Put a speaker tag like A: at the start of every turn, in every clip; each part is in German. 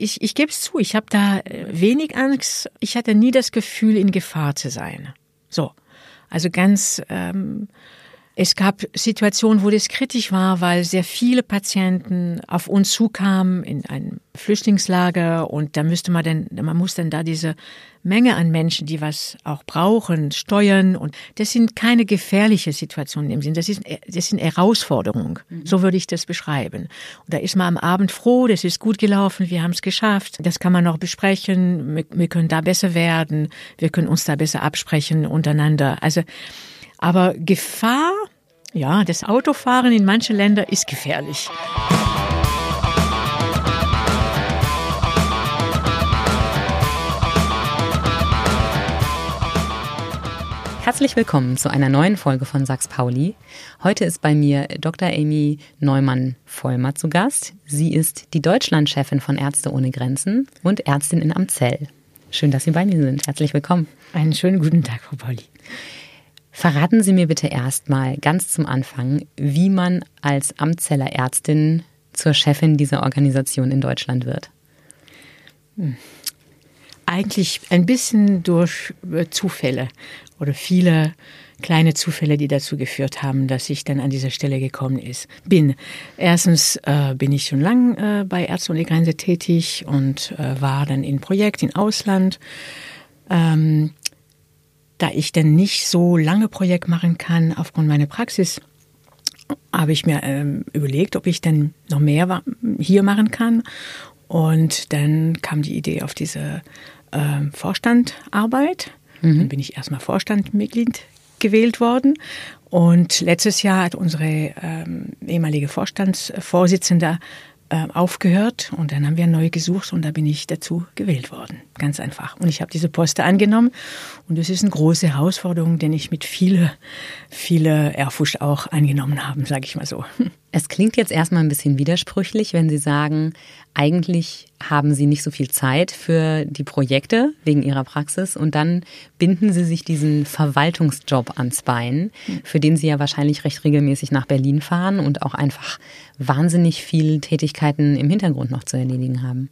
A: ich, ich gebe es zu, ich habe da äh, wenig Angst. Ich hatte nie das Gefühl, in Gefahr zu sein. So, also ganz ähm, es gab Situationen, wo das kritisch war, weil sehr viele Patienten auf uns zukamen in ein Flüchtlingslager und da müsste man dann, man muss dann da diese Menge an Menschen, die was auch brauchen, steuern und das sind keine gefährliche Situationen im Sinn, das ist, das sind Herausforderungen. Mhm. So würde ich das beschreiben. Und da ist man am Abend froh, das ist gut gelaufen, wir haben es geschafft, das kann man noch besprechen, wir, wir können da besser werden, wir können uns da besser absprechen untereinander. Also aber Gefahr, ja, das Autofahren in manchen Ländern ist gefährlich.
B: Herzlich willkommen zu einer neuen Folge von Sachs Pauli. Heute ist bei mir Dr. Amy Neumann-Vollmer zu Gast. Sie ist die Deutschlandchefin von Ärzte ohne Grenzen und Ärztin in Amzell. Schön, dass Sie bei mir sind. Herzlich willkommen.
A: Einen schönen guten Tag, Frau Pauli.
B: Verraten Sie mir bitte erstmal ganz zum Anfang, wie man als Amtzeller Ärztin zur Chefin dieser Organisation in Deutschland wird.
A: Hm. Eigentlich ein bisschen durch äh, Zufälle oder viele kleine Zufälle, die dazu geführt haben, dass ich dann an dieser Stelle gekommen ist, bin. Erstens äh, bin ich schon lange äh, bei Ärzte ohne Grenze tätig und äh, war dann in Projekt im Ausland. Ähm, da ich denn nicht so lange Projekt machen kann aufgrund meiner Praxis, habe ich mir ähm, überlegt, ob ich denn noch mehr hier machen kann. Und dann kam die Idee auf diese äh, Vorstandarbeit. Mhm. Dann bin ich erstmal Vorstandmitglied gewählt worden. Und letztes Jahr hat unsere ähm, ehemalige Vorstandsvorsitzende äh, aufgehört und dann haben wir neu gesucht und da bin ich dazu gewählt worden. Ganz einfach. Und ich habe diese Poste angenommen und es ist eine große Herausforderung, den ich mit viele, viele Ehrfurcht auch angenommen habe, sage ich mal so.
B: Es klingt jetzt erstmal ein bisschen widersprüchlich, wenn Sie sagen, eigentlich haben Sie nicht so viel Zeit für die Projekte wegen Ihrer Praxis und dann binden Sie sich diesen Verwaltungsjob ans Bein, für den Sie ja wahrscheinlich recht regelmäßig nach Berlin fahren und auch einfach wahnsinnig viel Tätigkeiten im Hintergrund noch zu erledigen haben.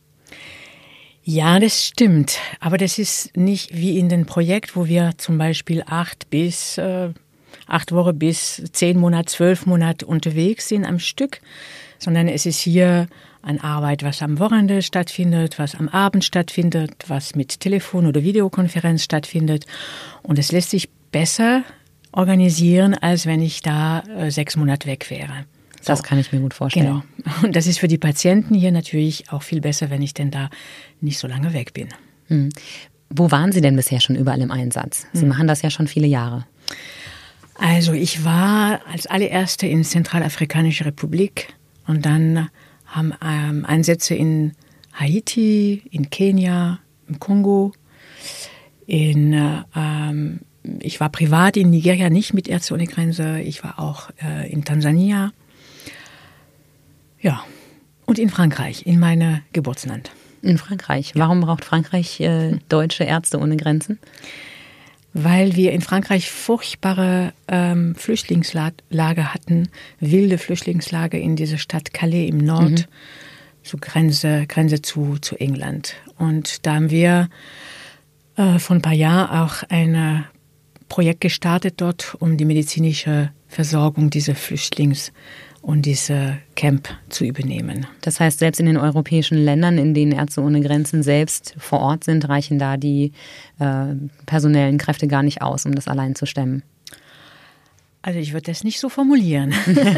A: Ja, das stimmt. Aber das ist nicht wie in dem Projekt, wo wir zum Beispiel acht bis äh, acht Wochen bis zehn Monate, zwölf Monate unterwegs sind am Stück, sondern es ist hier an Arbeit, was am Wochenende stattfindet, was am Abend stattfindet, was mit Telefon- oder Videokonferenz stattfindet. Und es lässt sich besser organisieren, als wenn ich da äh, sechs Monate weg wäre.
B: So. Das kann ich mir gut vorstellen.
A: Genau. Und das ist für die Patienten hier natürlich auch viel besser, wenn ich denn da nicht so lange weg bin.
B: Hm. Wo waren Sie denn bisher schon überall im Einsatz? Sie hm. machen das ja schon viele Jahre.
A: Also ich war als allererste in Zentralafrikanische Republik und dann haben ähm, Einsätze in Haiti, in Kenia, im Kongo, in ähm, ich war privat in Nigeria nicht mit Ärzte ohne Grenze, ich war auch äh, in Tansania. Ja, und in Frankreich, in meinem Geburtsland.
B: In Frankreich. Warum braucht Frankreich äh, deutsche Ärzte ohne Grenzen?
A: Weil wir in Frankreich furchtbare ähm, Flüchtlingslager hatten, wilde Flüchtlingslager in dieser Stadt Calais im Nord, mhm. so Grenze, Grenze zu, zu England. Und da haben wir äh, vor ein paar Jahren auch ein Projekt gestartet dort, um die medizinische Versorgung dieser Flüchtlings und diese Camp zu übernehmen.
B: Das heißt, selbst in den europäischen Ländern, in denen Ärzte ohne Grenzen selbst vor Ort sind, reichen da die äh, personellen Kräfte gar nicht aus, um das allein zu stemmen.
A: Also ich würde das nicht so formulieren.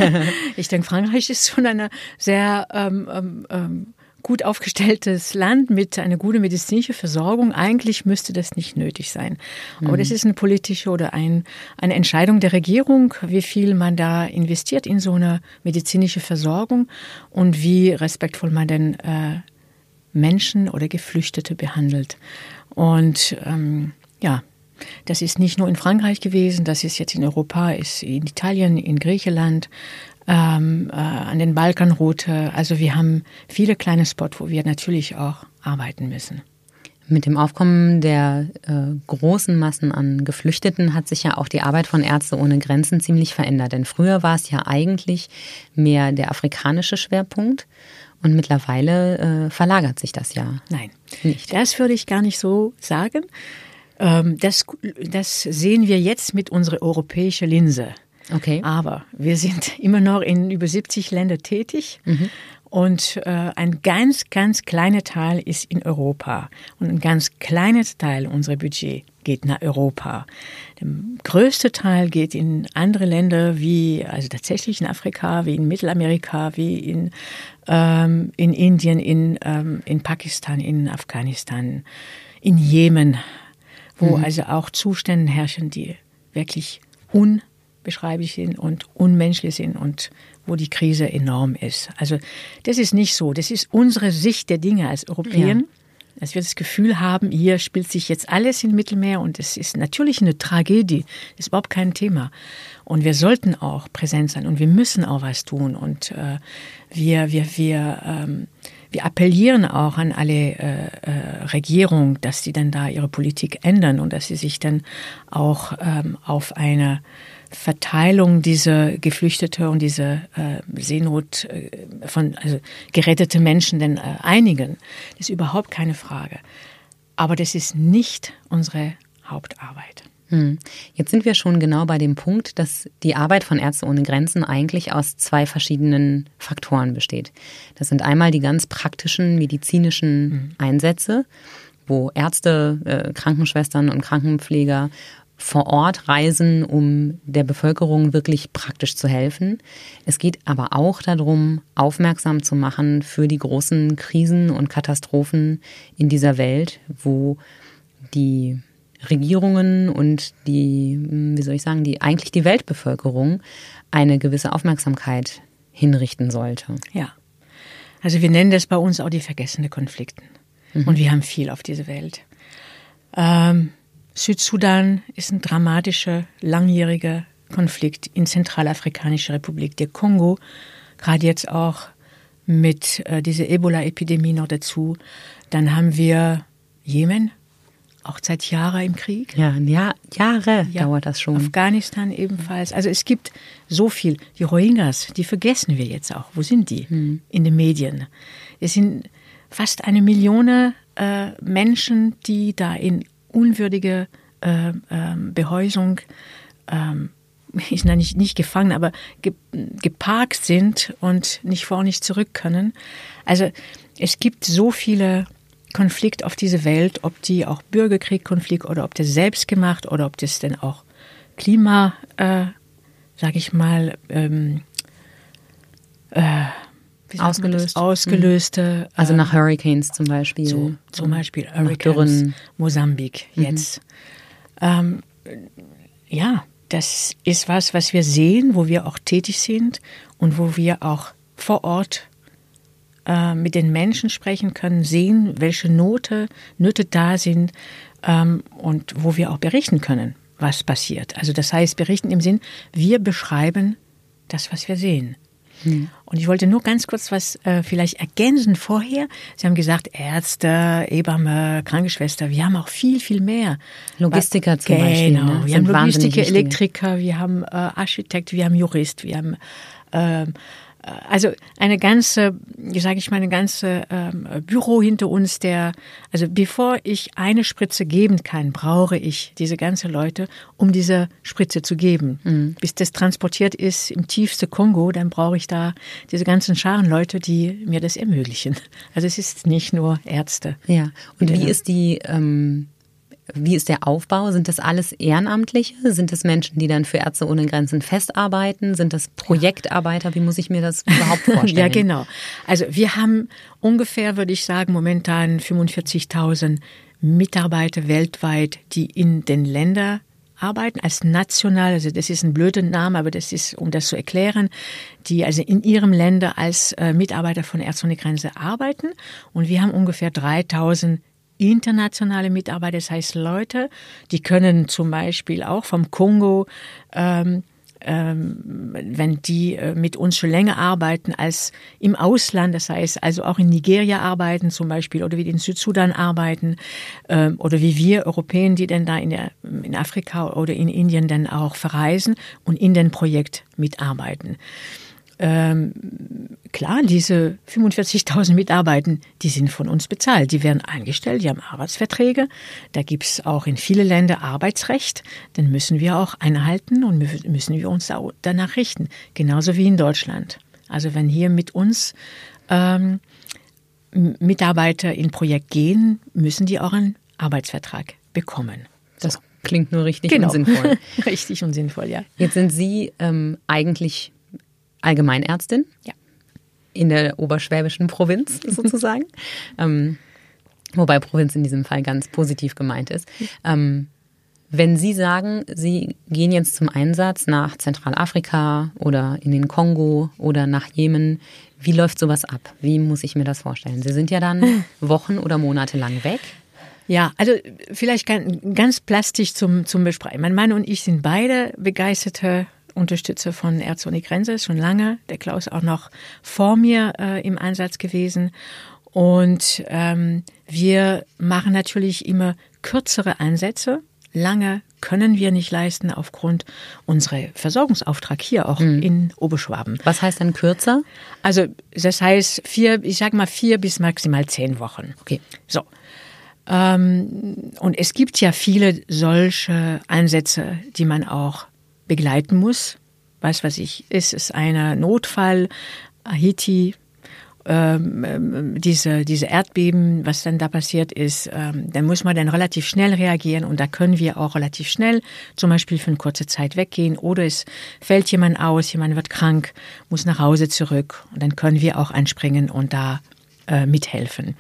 A: ich denke, Frankreich ist schon eine sehr ähm, ähm, ähm gut aufgestelltes Land mit einer guten medizinischen Versorgung. Eigentlich müsste das nicht nötig sein. Aber mhm. das ist eine politische oder ein, eine Entscheidung der Regierung, wie viel man da investiert in so eine medizinische Versorgung und wie respektvoll man denn äh, Menschen oder Geflüchtete behandelt. Und ähm, ja, das ist nicht nur in Frankreich gewesen, das ist jetzt in Europa, ist in Italien, in Griechenland, ähm, äh, an den Balkanroute. Also wir haben viele kleine Spots, wo wir natürlich auch arbeiten müssen.
B: Mit dem Aufkommen der äh, großen Massen an Geflüchteten hat sich ja auch die Arbeit von Ärzte ohne Grenzen ziemlich verändert. Denn früher war es ja eigentlich mehr der afrikanische Schwerpunkt. Und mittlerweile äh, verlagert sich das ja.
A: Nein, nicht. Das würde ich gar nicht so sagen. Ähm, das, das sehen wir jetzt mit unserer europäischen Linse.
B: Okay.
A: Aber wir sind immer noch in über 70 Ländern tätig. Mhm. Und äh, ein ganz, ganz kleiner Teil ist in Europa. Und ein ganz kleines Teil unserer Budget geht nach Europa. Der größte Teil geht in andere Länder wie, also tatsächlich in Afrika, wie in Mittelamerika, wie in, ähm, in Indien, in, ähm, in Pakistan, in Afghanistan, in Jemen, wo mhm. also auch Zustände herrschen, die wirklich unbeschreiblich sind und unmenschlich sind und wo die Krise enorm ist. Also das ist nicht so. Das ist unsere Sicht der Dinge als Europäer. Ja. Dass wir das Gefühl haben, hier spielt sich jetzt alles im Mittelmeer und es ist natürlich eine Tragödie. Das ist überhaupt kein Thema. Und wir sollten auch präsent sein und wir müssen auch was tun. Und äh, wir, wir, wir, ähm, wir appellieren auch an alle äh, äh, Regierungen, dass sie dann da ihre Politik ändern und dass sie sich dann auch ähm, auf eine Verteilung dieser Geflüchtete und diese äh, Seenot äh, von also gerettete Menschen denn äh, einigen. Das ist überhaupt keine Frage. Aber das ist nicht unsere Hauptarbeit.
B: Hm. Jetzt sind wir schon genau bei dem Punkt, dass die Arbeit von Ärzte ohne Grenzen eigentlich aus zwei verschiedenen Faktoren besteht. Das sind einmal die ganz praktischen medizinischen hm. Einsätze, wo Ärzte, äh, Krankenschwestern und Krankenpfleger vor Ort reisen, um der Bevölkerung wirklich praktisch zu helfen. Es geht aber auch darum, aufmerksam zu machen für die großen Krisen und Katastrophen in dieser Welt, wo die Regierungen und die, wie soll ich sagen, die eigentlich die Weltbevölkerung eine gewisse Aufmerksamkeit hinrichten sollte.
A: Ja. Also wir nennen das bei uns auch die vergessene Konflikten. Mhm. Und wir haben viel auf dieser Welt. Ähm, Südsudan ist ein dramatischer, langjähriger Konflikt in Zentralafrikanischer Republik. Der Kongo, gerade jetzt auch mit äh, dieser Ebola-Epidemie noch dazu. Dann haben wir Jemen, auch seit Jahren im Krieg.
B: Ja, Jahr, Jahre ja, dauert das schon.
A: Afghanistan ebenfalls. Also es gibt so viel. Die Rohingyas, die vergessen wir jetzt auch. Wo sind die? Hm. In den Medien. Es sind fast eine Million äh, Menschen, die da in unwürdige äh, äh, Behäusung ähm, ist nicht, nicht gefangen, aber ge, geparkt sind und nicht vor, nicht zurück können. Also es gibt so viele Konflikte auf dieser Welt, ob die auch Bürgerkriegkonflikt oder ob das selbst gemacht oder ob das denn auch Klima, äh, sag ich mal, ähm,
B: äh, ausgelöst.
A: ausgelöste.
B: Mhm. Also nach Hurricanes zum Beispiel.
A: So, zum Beispiel Hurricanes, Mosambik mhm. jetzt. Mhm. Ähm, ja, das ist was, was wir sehen, wo wir auch tätig sind und wo wir auch vor Ort äh, mit den Menschen sprechen können, sehen, welche Note, Nöte da sind ähm, und wo wir auch berichten können, was passiert. Also das heißt, berichten im Sinn, wir beschreiben das, was wir sehen. Hm. Und ich wollte nur ganz kurz was äh, vielleicht ergänzen vorher. Sie haben gesagt, Ärzte, Ebamme, Krankenschwester, wir haben auch viel, viel mehr.
B: Logistiker zum
A: genau.
B: Beispiel.
A: Genau, ne? wir haben Logistiker, Elektriker, wir haben äh, Architekt, wir haben Jurist, wir haben äh, also eine ganze, wie sage ich mal, eine ganze ähm, Büro hinter uns, der, also bevor ich eine Spritze geben kann, brauche ich diese ganze Leute, um diese Spritze zu geben. Mhm. Bis das transportiert ist im tiefsten Kongo, dann brauche ich da diese ganzen Scharen Leute, die mir das ermöglichen. Also es ist nicht nur Ärzte.
B: Ja. Und wie ist die ähm wie ist der Aufbau? Sind das alles Ehrenamtliche? Sind das Menschen, die dann für Ärzte ohne Grenzen festarbeiten? Sind das Projektarbeiter? Wie muss ich mir das überhaupt vorstellen?
A: ja, genau. Also wir haben ungefähr, würde ich sagen, momentan 45.000 Mitarbeiter weltweit, die in den Ländern arbeiten als national, also das ist ein blöder Name, aber das ist, um das zu erklären, die also in ihrem Länder als äh, Mitarbeiter von Ärzte ohne Grenze arbeiten. Und wir haben ungefähr 3000 internationale Mitarbeiter, das heißt Leute, die können zum Beispiel auch vom Kongo, ähm, ähm, wenn die äh, mit uns schon länger arbeiten als im Ausland, das heißt also auch in Nigeria arbeiten zum Beispiel oder wie die in Südsudan arbeiten ähm, oder wie wir Europäer, die dann da in, der, in Afrika oder in Indien dann auch verreisen und in dem Projekt mitarbeiten. Ähm, klar, diese 45.000 Mitarbeiter, die sind von uns bezahlt. Die werden eingestellt, die haben Arbeitsverträge. Da gibt's auch in viele Länder Arbeitsrecht. Den müssen wir auch einhalten und müssen wir uns danach richten. Genauso wie in Deutschland. Also wenn hier mit uns ähm, Mitarbeiter in Projekt gehen, müssen die auch einen Arbeitsvertrag bekommen.
B: Das klingt nur richtig genau. und sinnvoll.
A: richtig und sinnvoll, ja.
B: Jetzt sind Sie ähm, eigentlich Allgemeinärztin.
A: Ja.
B: In der oberschwäbischen Provinz sozusagen. ähm, wobei Provinz in diesem Fall ganz positiv gemeint ist. Ähm, wenn Sie sagen, Sie gehen jetzt zum Einsatz nach Zentralafrika oder in den Kongo oder nach Jemen, wie läuft sowas ab? Wie muss ich mir das vorstellen? Sie sind ja dann Wochen oder Monate lang weg.
A: Ja, also vielleicht ganz plastisch zum, zum Besprechen. Mein Mann und ich sind beide begeisterte Unterstützer von Ärzte ohne Grenze, schon lange. Der Klaus auch noch vor mir äh, im Einsatz gewesen. Und ähm, wir machen natürlich immer kürzere Einsätze. Lange können wir nicht leisten aufgrund unserer Versorgungsauftrag hier auch mhm. in Oberschwaben.
B: Was heißt dann kürzer?
A: Also das heißt vier, ich sag mal vier bis maximal zehn Wochen.
B: Okay.
A: So. Ähm, und es gibt ja viele solche Einsätze, die man auch begleiten muss. Weiß was ich, ist es ein Notfall, Haiti, ähm, ähm, diese, diese Erdbeben, was dann da passiert ist, ähm, dann muss man dann relativ schnell reagieren und da können wir auch relativ schnell zum Beispiel für eine kurze Zeit weggehen oder es fällt jemand aus, jemand wird krank, muss nach Hause zurück und dann können wir auch einspringen und da äh, mithelfen.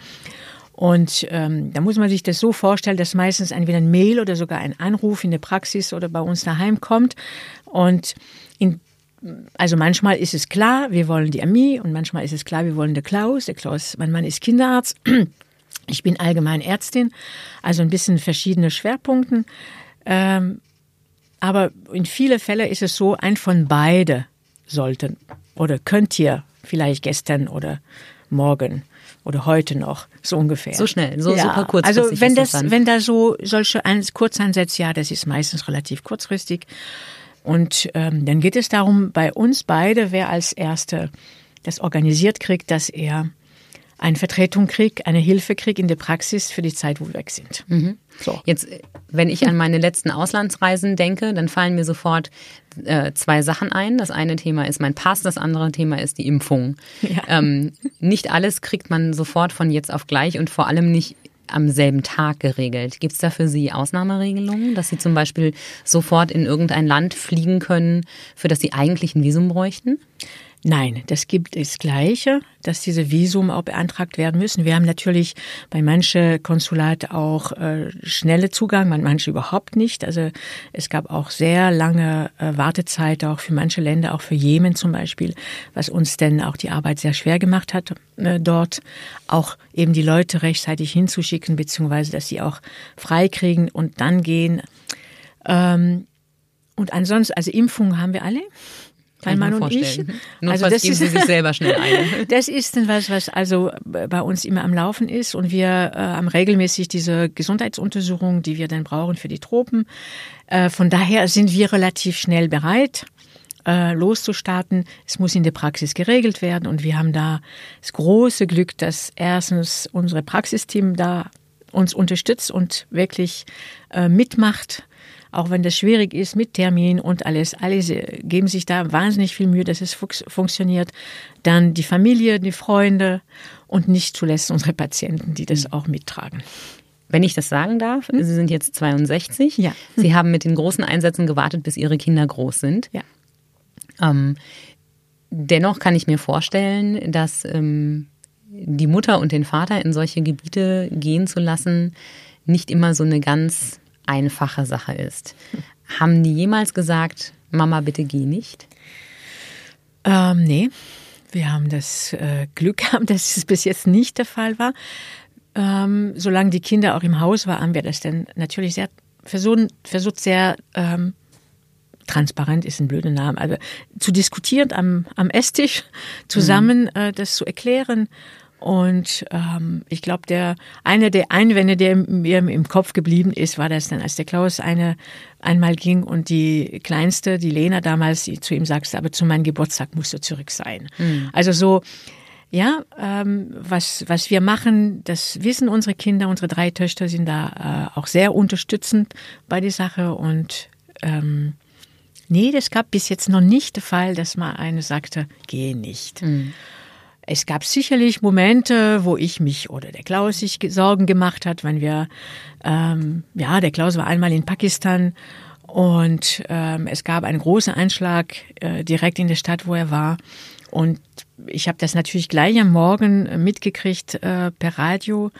A: Und ähm, da muss man sich das so vorstellen, dass meistens entweder ein Mail oder sogar ein Anruf in der Praxis oder bei uns daheim kommt. Und in, also manchmal ist es klar, wir wollen die Ami und manchmal ist es klar, wir wollen der Klaus. Der Klaus, mein Mann ist Kinderarzt. Ich bin allgemein Ärztin, also ein bisschen verschiedene Schwerpunkte. Ähm, aber in vielen Fällen ist es so, ein von beide sollten oder könnt ihr vielleicht gestern oder morgen oder heute noch, so ungefähr.
B: So schnell, so ja. super
A: kurzfristig. Also wenn das, das wenn da so solche Kurzeinsätze, ja, das ist meistens relativ kurzfristig. Und ähm, dann geht es darum, bei uns beide, wer als Erster das organisiert kriegt, dass er eine Vertretung kriegt, eine Hilfe kriegt in der Praxis für die Zeit, wo wir weg sind.
B: Mhm. So. Jetzt, wenn ich an meine letzten Auslandsreisen denke, dann fallen mir sofort äh, zwei Sachen ein. Das eine Thema ist mein Pass, das andere Thema ist die Impfung. Ja. Ähm, nicht alles kriegt man sofort von jetzt auf gleich und vor allem nicht am selben Tag geregelt. Gibt es da für Sie Ausnahmeregelungen, dass Sie zum Beispiel sofort in irgendein Land fliegen können, für das Sie eigentlich ein Visum bräuchten?
A: Nein, das gibt das Gleiche, dass diese Visum auch beantragt werden müssen. Wir haben natürlich bei manchen Konsulate auch äh, schnelle Zugang, bei manchen überhaupt nicht. Also es gab auch sehr lange äh, Wartezeit auch für manche Länder, auch für Jemen zum Beispiel, was uns denn auch die Arbeit sehr schwer gemacht hat äh, dort, auch eben die Leute rechtzeitig hinzuschicken, beziehungsweise dass sie auch frei kriegen und dann gehen. Ähm, und ansonsten, also Impfungen haben wir alle. Mein Mann und ich.
B: also das ist, Sie sich selber schnell ein.
A: Das ist dann was, was also bei uns immer am Laufen ist und wir äh, haben regelmäßig diese Gesundheitsuntersuchungen, die wir dann brauchen für die Tropen. Äh, von daher sind wir relativ schnell bereit äh, loszustarten. Es muss in der Praxis geregelt werden und wir haben da das große Glück, dass erstens unsere Praxisteam da uns unterstützt und wirklich äh, mitmacht auch wenn das schwierig ist mit Termin und alles. Alle geben sich da wahnsinnig viel Mühe, dass es funktioniert. Dann die Familie, die Freunde und nicht zuletzt unsere Patienten, die das auch mittragen.
B: Wenn ich das sagen darf, hm? Sie sind jetzt 62.
A: Ja.
B: Sie haben mit den großen Einsätzen gewartet, bis Ihre Kinder groß sind.
A: Ja.
B: Ähm, dennoch kann ich mir vorstellen, dass ähm, die Mutter und den Vater in solche Gebiete gehen zu lassen, nicht immer so eine ganz einfache Sache ist. Haben die jemals gesagt, Mama, bitte geh nicht?
A: Ähm, nee, wir haben das äh, Glück gehabt, dass es bis jetzt nicht der Fall war. Ähm, solange die Kinder auch im Haus waren, haben wir das dann natürlich sehr versucht, versucht sehr ähm, transparent ist ein blöder Name, also zu diskutieren am, am Esstisch zusammen mhm. äh, das zu erklären Und ähm, ich glaube, der eine der Einwände, der mir im Kopf geblieben ist, war das dann, als der Klaus eine einmal ging und die kleinste, die Lena damals, zu ihm sagte, aber zu meinem Geburtstag musst du zurück sein. Mhm. Also so, ja, ähm, was, was wir machen, das wissen unsere Kinder, unsere drei Töchter sind da äh, auch sehr unterstützend bei der Sache und ähm, nee, das gab bis jetzt noch nicht der Fall, dass mal eine sagte, geh nicht. Mhm. Es gab sicherlich Momente, wo ich mich oder der Klaus sich Sorgen gemacht hat, wenn wir, ähm, ja, der Klaus war einmal in Pakistan und ähm, es gab einen großen Einschlag äh, direkt in der Stadt, wo er war. Und ich habe das natürlich gleich am Morgen mitgekriegt äh, per Radio.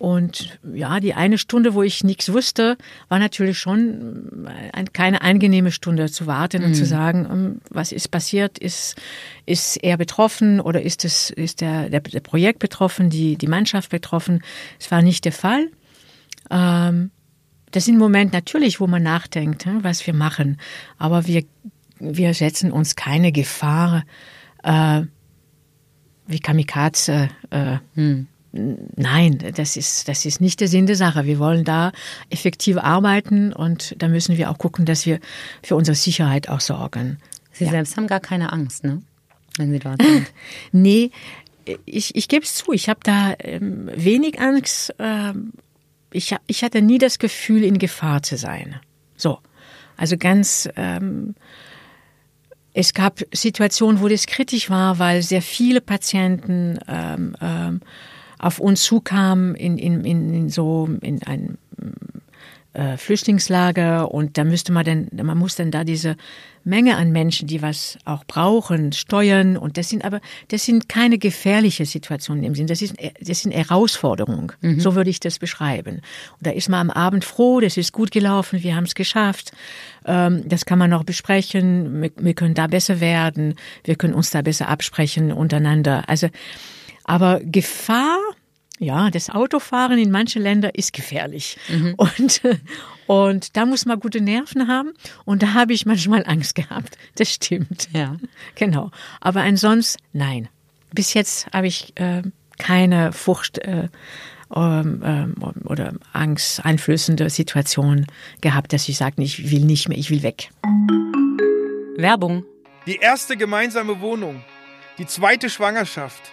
A: Und ja, die eine Stunde, wo ich nichts wusste, war natürlich schon äh, ein, keine angenehme Stunde zu warten mhm. und zu mhm. sagen, ähm, was ist passiert? Ist, ist er betroffen oder ist es, ist der, der, der Projekt betroffen, die, die Mannschaft betroffen? Es war nicht der Fall. Ähm, das sind Momente natürlich, wo man nachdenkt, hm, was wir machen. Aber wir, wir setzen uns keine Gefahr, äh, wie Kamikaze, äh, hm. Nein, das ist, das ist nicht der Sinn der Sache. Wir wollen da effektiv arbeiten und da müssen wir auch gucken, dass wir für unsere Sicherheit auch sorgen.
B: Sie ja. selbst haben gar keine Angst, ne? Wenn Sie dort sind.
A: nee, ich, ich gebe es zu, ich habe da ähm, wenig Angst. Ähm, ich, ich hatte nie das Gefühl, in Gefahr zu sein. So. Also ganz, ähm, es gab Situationen, wo das kritisch war, weil sehr viele Patienten ähm, ähm, auf uns zukamen in, in, in, in so in ein äh, Flüchtlingslager und da müsste man dann, man muss dann da diese Menge an Menschen, die was auch brauchen, steuern und das sind aber, das sind keine gefährliche Situationen im Sinn, das ist, das sind Herausforderungen, mhm. so würde ich das beschreiben. Und da ist man am Abend froh, das ist gut gelaufen, wir haben es geschafft, ähm, das kann man noch besprechen, wir, wir können da besser werden, wir können uns da besser absprechen untereinander. Also aber Gefahr, ja, das Autofahren in manchen Ländern ist gefährlich. Mhm. Und, und da muss man gute Nerven haben. Und da habe ich manchmal Angst gehabt. Das stimmt. Ja. Genau. Aber ansonsten, nein. Bis jetzt habe ich äh, keine Furcht äh, ähm, ähm, oder angsteinflößende Situation gehabt, dass ich sage, ich will nicht mehr, ich will weg.
B: Werbung.
C: Die erste gemeinsame Wohnung. Die zweite Schwangerschaft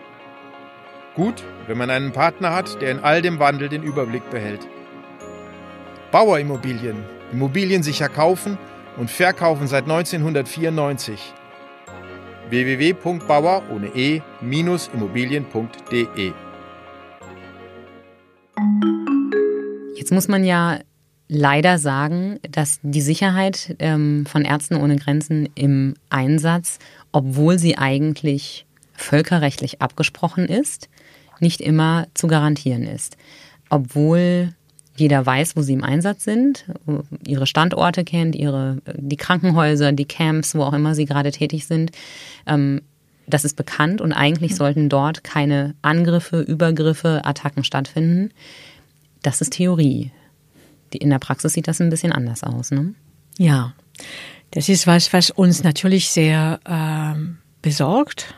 C: Gut, wenn man einen Partner hat, der in all dem Wandel den Überblick behält. Bauerimmobilien. Immobilien sicher kaufen und verkaufen seit 1994. www.bauer ohne e-immobilien.de
B: Jetzt muss man ja leider sagen, dass die Sicherheit ähm, von Ärzten ohne Grenzen im Einsatz, obwohl sie eigentlich völkerrechtlich abgesprochen ist, nicht immer zu garantieren ist. Obwohl jeder weiß, wo sie im Einsatz sind, ihre Standorte kennt, ihre, die Krankenhäuser, die Camps, wo auch immer sie gerade tätig sind. Ähm, das ist bekannt und eigentlich sollten dort keine Angriffe, Übergriffe, Attacken stattfinden. Das ist Theorie. In der Praxis sieht das ein bisschen anders aus, ne?
A: Ja, das ist was, was uns natürlich sehr äh, besorgt.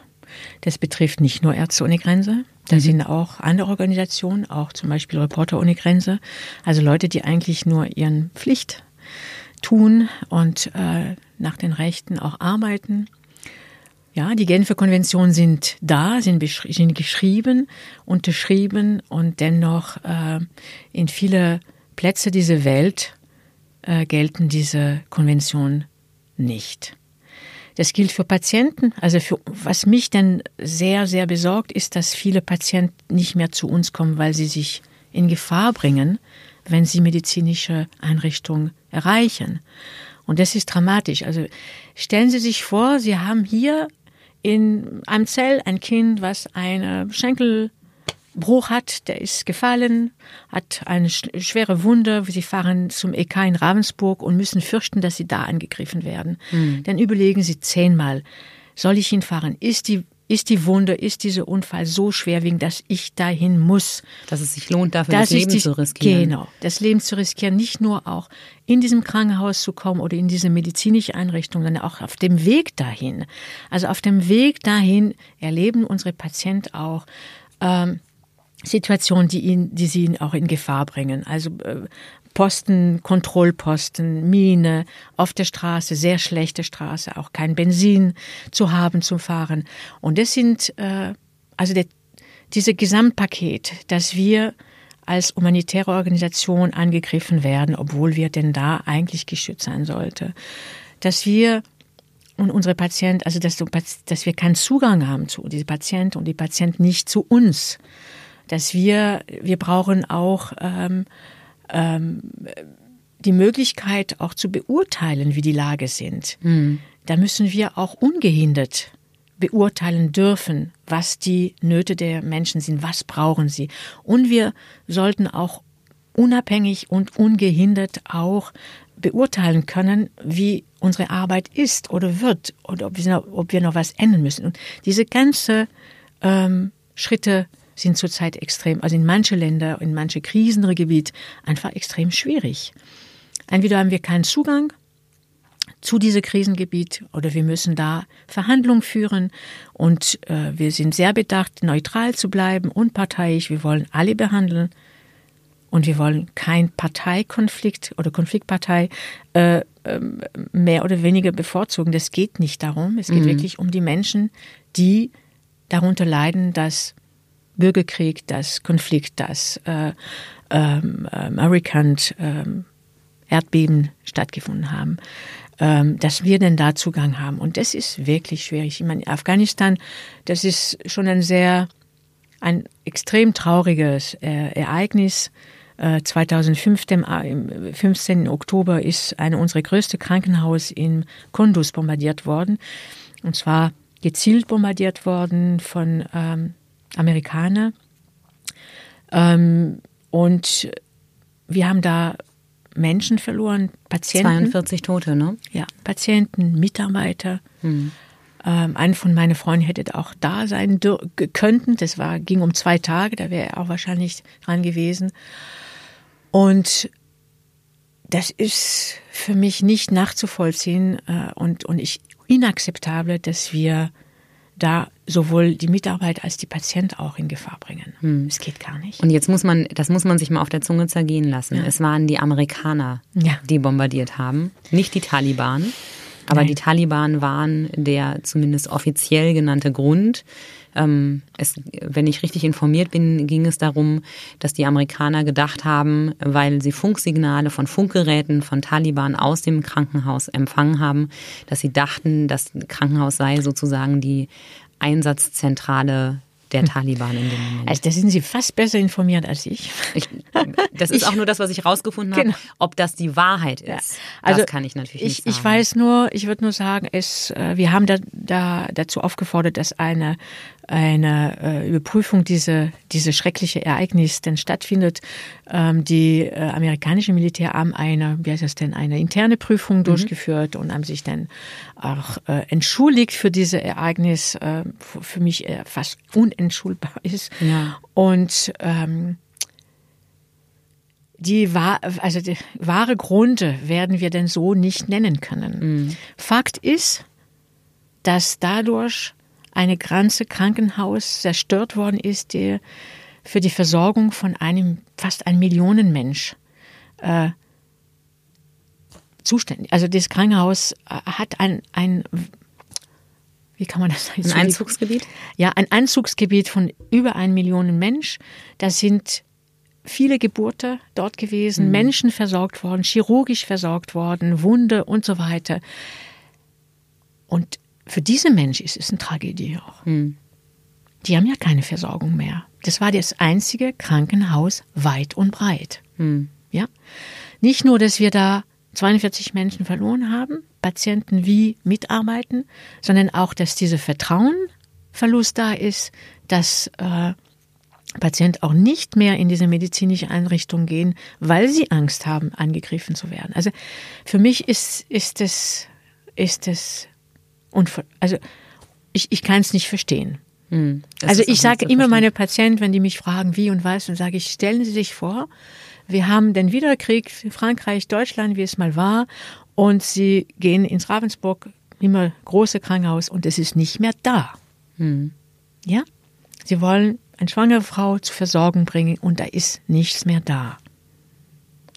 A: Das betrifft nicht nur Ärzte ohne Grenze. Da mhm. sind auch andere Organisationen, auch zum Beispiel Reporter ohne Grenze, also Leute, die eigentlich nur ihren Pflicht tun und äh, nach den Rechten auch arbeiten. Ja, die Genfer Konventionen sind da, sind, sind geschrieben, unterschrieben und dennoch äh, in viele Plätze dieser Welt äh, gelten diese Konventionen nicht. Das gilt für Patienten. Also für, was mich dann sehr, sehr besorgt, ist, dass viele Patienten nicht mehr zu uns kommen, weil sie sich in Gefahr bringen, wenn sie medizinische Einrichtungen erreichen. Und das ist dramatisch. Also stellen Sie sich vor, Sie haben hier in einem Zell ein Kind, was eine Schenkel Bruch hat, der ist gefallen, hat eine schwere Wunde. Sie fahren zum EK in Ravensburg und müssen fürchten, dass sie da angegriffen werden. Mhm. Dann überlegen sie zehnmal, soll ich hinfahren? Ist die ist die Wunde, ist dieser Unfall so schwerwiegend, dass ich dahin muss.
B: Dass es sich lohnt, dafür das Leben die, zu riskieren.
A: Genau, das Leben zu riskieren, nicht nur auch in diesem Krankenhaus zu kommen oder in diese medizinische Einrichtung, sondern auch auf dem Weg dahin. Also auf dem Weg dahin erleben unsere Patienten auch ähm, Situationen, die ihn, die sie ihn auch in Gefahr bringen. Also äh, Posten, Kontrollposten, Mine, auf der Straße, sehr schlechte Straße, auch kein Benzin zu haben zum Fahren. Und das sind äh, also der, diese Gesamtpaket, dass wir als humanitäre Organisation angegriffen werden, obwohl wir denn da eigentlich geschützt sein sollte, dass wir und unsere Patienten, also dass, dass wir keinen Zugang haben zu diese Patienten und die Patienten nicht zu uns, dass wir wir brauchen auch ähm, ähm, die Möglichkeit auch zu beurteilen, wie die Lage sind. Mhm. Da müssen wir auch ungehindert beurteilen dürfen, was die Nöte der Menschen sind, was brauchen sie. Und wir sollten auch unabhängig und ungehindert auch beurteilen können, wie unsere Arbeit ist oder wird oder ob wir noch, ob wir noch was ändern müssen. Und diese ganze ähm, Schritte sind zurzeit extrem, also in manche Länder, in manche Krisengebiete einfach extrem schwierig. Entweder haben wir keinen Zugang zu diesem Krisengebiet oder wir müssen da Verhandlungen führen und äh, wir sind sehr bedacht, neutral zu bleiben, unparteiisch. Wir wollen alle behandeln und wir wollen kein Parteikonflikt oder Konfliktpartei äh, ähm, mehr oder weniger bevorzugen. Das geht nicht darum. Es geht mhm. wirklich um die Menschen, die darunter leiden, dass Bürgerkrieg, das Konflikt, das äh, ähm, American ähm, Erdbeben stattgefunden haben, ähm, dass wir denn da Zugang haben. Und das ist wirklich schwierig. Ich meine, Afghanistan, das ist schon ein sehr, ein extrem trauriges äh, Ereignis. Äh, 2005, dem, im 15. Oktober, ist eine unserer größte Krankenhaus in Kunduz bombardiert worden. Und zwar gezielt bombardiert worden von ähm, Amerikaner. Ähm, und wir haben da Menschen verloren, Patienten.
B: 42 Tote, ne?
A: Ja, Patienten, Mitarbeiter. Hm. Ähm, einer von meinen Freunden hätte auch da sein könnten. Das war, ging um zwei Tage, da wäre er auch wahrscheinlich dran gewesen. Und das ist für mich nicht nachzuvollziehen äh, und, und ich inakzeptabel, dass wir da sowohl die Mitarbeit als die Patient auch in Gefahr bringen. Hm. Es geht gar nicht.
B: Und jetzt muss man, das muss man sich mal auf der Zunge zergehen lassen. Ja. Es waren die Amerikaner, ja. die bombardiert haben, nicht die Taliban. Aber Nein. die Taliban waren der zumindest offiziell genannte Grund, ähm, es, wenn ich richtig informiert bin, ging es darum, dass die Amerikaner gedacht haben, weil sie Funksignale von Funkgeräten von Taliban aus dem Krankenhaus empfangen haben, dass sie dachten, das Krankenhaus sei sozusagen die Einsatzzentrale der hm. Taliban in dem Moment.
A: Also da sind Sie fast besser informiert als ich.
B: ich das ist ich, auch nur das, was ich rausgefunden habe. Genau. Ob das die Wahrheit ist, ja. also das kann ich natürlich
A: ich,
B: nicht sagen.
A: Ich weiß nur, ich würde nur sagen, es, äh, wir haben da, da dazu aufgefordert, dass eine eine äh, Überprüfung dieser diese schreckliche Ereignis denn stattfindet. Ähm, die äh, amerikanische Militär haben eine, wie heißt das denn, eine interne Prüfung mhm. durchgeführt und haben sich dann auch äh, entschuldigt für diese Ereignis, äh, für mich äh, fast unentschuldbar ist. Ja. Und ähm, die, also die wahre Gründe werden wir denn so nicht nennen können. Mhm. Fakt ist, dass dadurch eine ganze Krankenhaus zerstört worden ist, der für die Versorgung von einem fast ein Millionen Mensch äh, zuständig. Also das Krankenhaus äh, hat ein, ein wie kann man das
B: sagen? Ein Einzugsgebiet?
A: Ja, ein Einzugsgebiet von über ein Millionen Mensch. Da sind viele Geburten dort gewesen, mhm. Menschen versorgt worden, chirurgisch versorgt worden, Wunde und so weiter. Und für diese Menschen ist es eine Tragödie auch. Mhm. Die haben ja keine Versorgung mehr. Das war das einzige Krankenhaus weit und breit. Mhm. Ja? Nicht nur, dass wir da 42 Menschen verloren haben, Patienten wie mitarbeiten, sondern auch, dass dieser Vertrauenverlust da ist, dass äh, Patient auch nicht mehr in diese medizinische Einrichtung gehen, weil sie Angst haben, angegriffen zu werden. Also für mich ist, ist es, ist es, also ich, ich kann es nicht verstehen. Hm, also ich sage immer meine Patienten, wenn die mich fragen, wie und was, dann sage ich, stellen Sie sich vor, wir haben den Wiederkrieg, Frankreich, Deutschland, wie es mal war, und Sie gehen ins Ravensburg, immer große Krankenhaus, und es ist nicht mehr da. Hm. Ja? Sie wollen eine schwangere Frau zur Versorgung bringen und da ist nichts mehr da.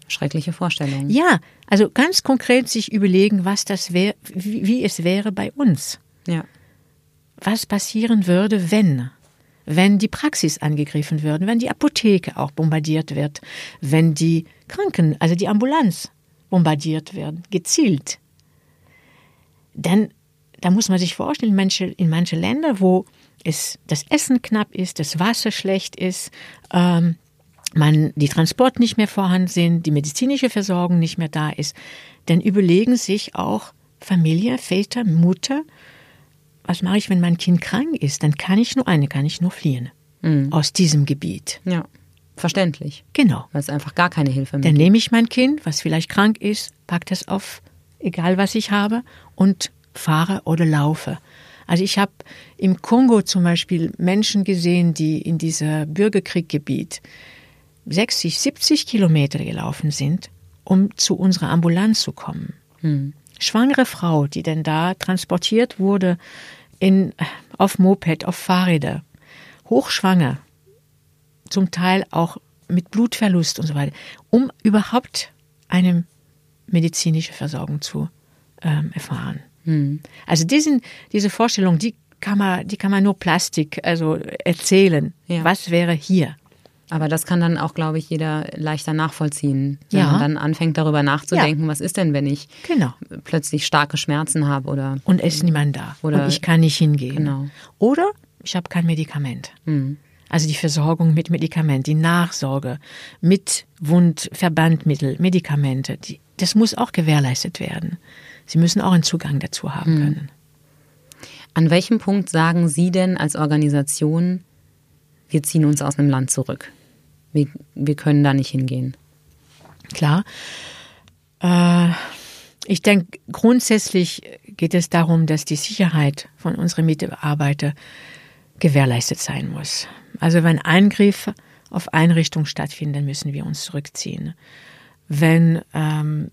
B: Schreckliche Vorstellung.
A: Ja, also ganz konkret sich überlegen, was das wäre, wie, wie es wäre bei uns.
B: Ja.
A: Was passieren würde, wenn? Wenn die Praxis angegriffen würde, wenn die Apotheke auch bombardiert wird, wenn die Kranken, also die Ambulanz bombardiert werden, gezielt. Denn da muss man sich vorstellen, in manche, in manche Länder, wo es, das Essen knapp ist, das Wasser schlecht ist, ähm, man, die Transport nicht mehr vorhanden sind, die medizinische Versorgung nicht mehr da ist, dann überlegen sich auch Familie, Väter, Mutter, was mache ich, wenn mein Kind krank ist? Dann kann ich nur eine, kann ich nur fliehen mhm. aus diesem Gebiet.
B: Ja, verständlich.
A: Genau.
B: Weil es einfach gar keine Hilfe mehr
A: Dann nehme ich mein Kind, was vielleicht krank ist, packe das auf, egal was ich habe, und fahre oder laufe. Also ich habe im Kongo zum Beispiel Menschen gesehen, die in dieser Bürgerkrieggebiet 60, 70 Kilometer gelaufen sind, um zu unserer Ambulanz zu kommen. Hm. Schwangere Frau, die denn da transportiert wurde in, auf Moped, auf Fahrräder, hochschwanger, zum Teil auch mit Blutverlust und so weiter, um überhaupt eine medizinische Versorgung zu ähm, erfahren. Hm. Also diesen, diese Vorstellung, die kann man, die kann man nur Plastik, also erzählen. Ja. Was wäre hier?
B: Aber das kann dann auch, glaube ich, jeder leichter nachvollziehen, wenn ja. man dann anfängt, darüber nachzudenken, ja. was ist denn, wenn ich
A: genau.
B: plötzlich starke Schmerzen habe oder
A: und es ist niemand da oder und ich kann nicht hingehen.
B: Genau.
A: Oder ich habe kein Medikament. Mhm. Also die Versorgung mit Medikament, die Nachsorge mit Wundverbandmittel, Medikamente, die, das muss auch gewährleistet werden. Sie müssen auch einen Zugang dazu haben mhm. können.
B: An welchem Punkt sagen Sie denn als Organisation, wir ziehen uns aus einem Land zurück? Wir, wir können da nicht hingehen.
A: Klar. Äh, ich denke, grundsätzlich geht es darum, dass die Sicherheit von unseren Mitarbeitern gewährleistet sein muss. Also wenn Eingriffe auf Einrichtungen stattfinden, müssen wir uns zurückziehen. Wenn ähm,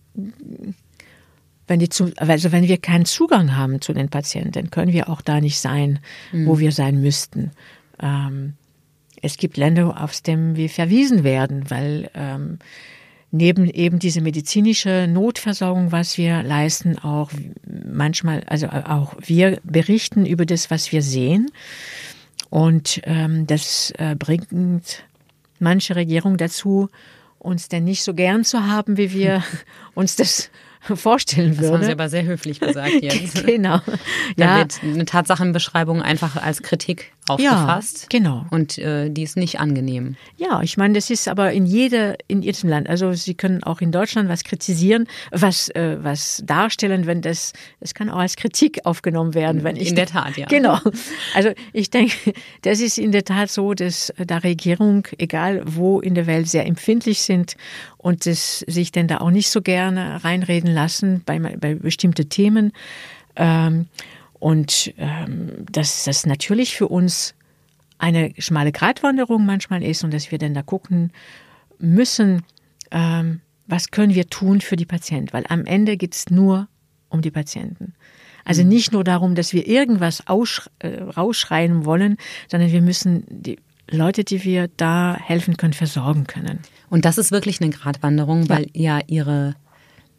A: wenn die zu, also wenn wir keinen Zugang haben zu den Patienten, können wir auch da nicht sein, mhm. wo wir sein müssten. Ähm, es gibt Länder, aus denen wir verwiesen werden, weil ähm, neben eben diese medizinische Notversorgung, was wir leisten, auch manchmal, also auch wir berichten über das, was wir sehen. Und ähm, das äh, bringt manche Regierungen dazu, uns denn nicht so gern zu haben, wie wir uns das vorstellen würde. Das haben
B: Sie aber sehr höflich gesagt jetzt.
A: genau.
B: Da ja. wird eine Tatsachenbeschreibung einfach als Kritik aufgefasst.
A: Ja, genau.
B: Und äh, die ist nicht angenehm.
A: Ja, ich meine, das ist aber in jeder, in jedem Land. Also Sie können auch in Deutschland was kritisieren, was, äh, was darstellen, wenn das, das kann auch als Kritik aufgenommen werden, wenn ich.
B: In der Tat, ja.
A: Genau. Also ich denke, das ist in der Tat so, dass da Regierung, egal wo in der Welt, sehr empfindlich sind und das sich denn da auch nicht so gerne reinreden lassen bei, bei bestimmten Themen. Ähm, und ähm, dass das natürlich für uns eine schmale Gratwanderung manchmal ist und dass wir dann da gucken müssen, ähm, was können wir tun für die Patienten, weil am Ende geht es nur um die Patienten. Also mhm. nicht nur darum, dass wir irgendwas äh, rausschreien wollen, sondern wir müssen die Leute, die wir da helfen können, versorgen können.
B: Und das ist wirklich eine Gratwanderung, weil ja, ihre,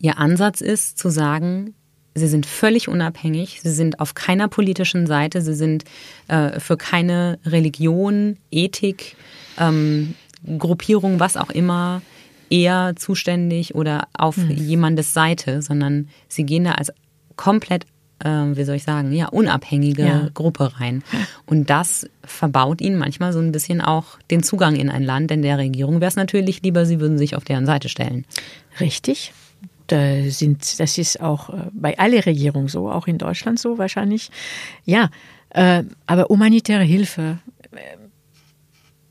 B: ihr Ansatz ist zu sagen, Sie sind völlig unabhängig. Sie sind auf keiner politischen Seite. Sie sind äh, für keine Religion, Ethik, ähm, Gruppierung, was auch immer, eher zuständig oder auf mhm. jemandes Seite, sondern sie gehen da als komplett, äh, wie soll ich sagen, ja, unabhängige ja. Gruppe rein. Und das verbaut ihnen manchmal so ein bisschen auch den Zugang in ein Land, denn der Regierung wäre es natürlich lieber, sie würden sich auf deren Seite stellen.
A: Richtig da sind, das ist auch äh, bei aller Regierung so, auch in Deutschland so wahrscheinlich. Ja, äh, aber humanitäre Hilfe, äh,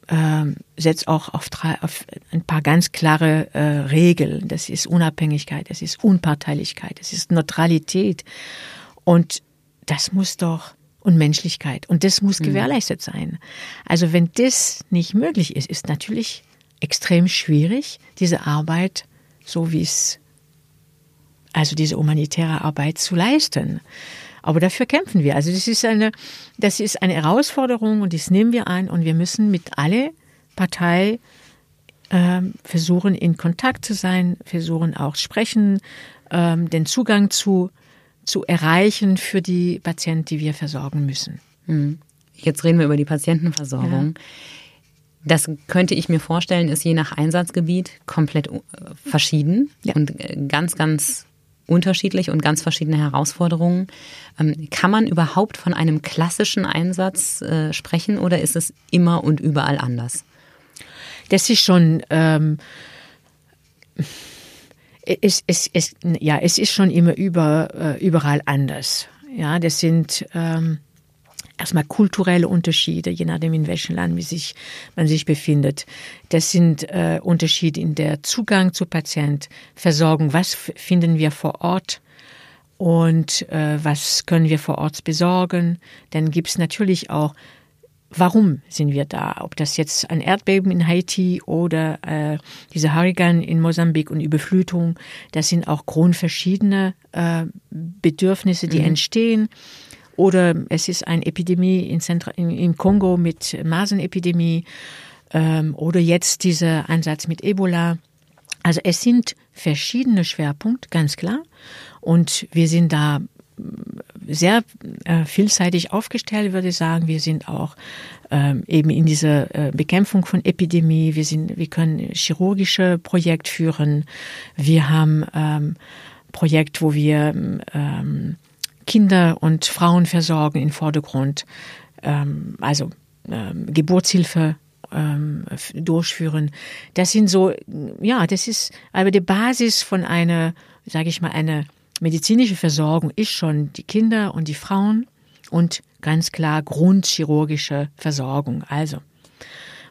A: äh, setzt auch auf, drei, auf ein paar ganz klare äh, Regeln. Das ist Unabhängigkeit, das ist Unparteilichkeit, das ist Neutralität. Und das muss doch und Menschlichkeit. Und das muss mhm. gewährleistet sein. Also wenn das nicht möglich ist, ist natürlich extrem schwierig, diese Arbeit, so wie es, also diese humanitäre Arbeit zu leisten. Aber dafür kämpfen wir. Also das ist eine, das ist eine Herausforderung und das nehmen wir an und wir müssen mit alle Partei äh, versuchen, in Kontakt zu sein, versuchen auch sprechen, äh, den Zugang zu zu erreichen für die Patienten, die wir versorgen müssen.
B: Hm. Jetzt reden wir über die Patientenversorgung. Ja. Das könnte ich mir vorstellen, ist je nach Einsatzgebiet komplett äh, verschieden ja. und äh, ganz, ganz unterschiedlich und ganz verschiedene Herausforderungen. Ähm, kann man überhaupt von einem klassischen Einsatz äh, sprechen oder ist es immer und überall anders?
A: Das ist schon ähm, es, es, es, ja, es ist schon immer über, äh, überall anders. Ja, das sind ähm, erstmal kulturelle Unterschiede, je nachdem in welchem Land man sich, man sich befindet. Das sind äh, Unterschiede in der Zugang zu Patient, Versorgung. Was finden wir vor Ort? Und äh, was können wir vor Ort besorgen? Dann gibt es natürlich auch warum sind wir da? Ob das jetzt ein Erdbeben in Haiti oder äh, diese Hurrikan in Mosambik und Überflutung, das sind auch grundverschiedene äh, Bedürfnisse, die mhm. entstehen. Oder es ist eine Epidemie in Zentral im Kongo mit Masenepidemie ähm, oder jetzt dieser Ansatz mit Ebola. Also es sind verschiedene Schwerpunkte, ganz klar. Und wir sind da sehr äh, vielseitig aufgestellt, würde ich sagen. Wir sind auch ähm, eben in dieser äh, Bekämpfung von Epidemie. Wir sind, wir können chirurgische Projekt führen. Wir haben ähm, Projekt, wo wir ähm, Kinder und Frauen versorgen im Vordergrund. Ähm, also ähm, Geburtshilfe ähm, durchführen. Das sind so, ja, das ist aber die Basis von einer, sage ich mal, einer medizinische Versorgung ist schon die Kinder und die Frauen und ganz klar grundchirurgische Versorgung. Also,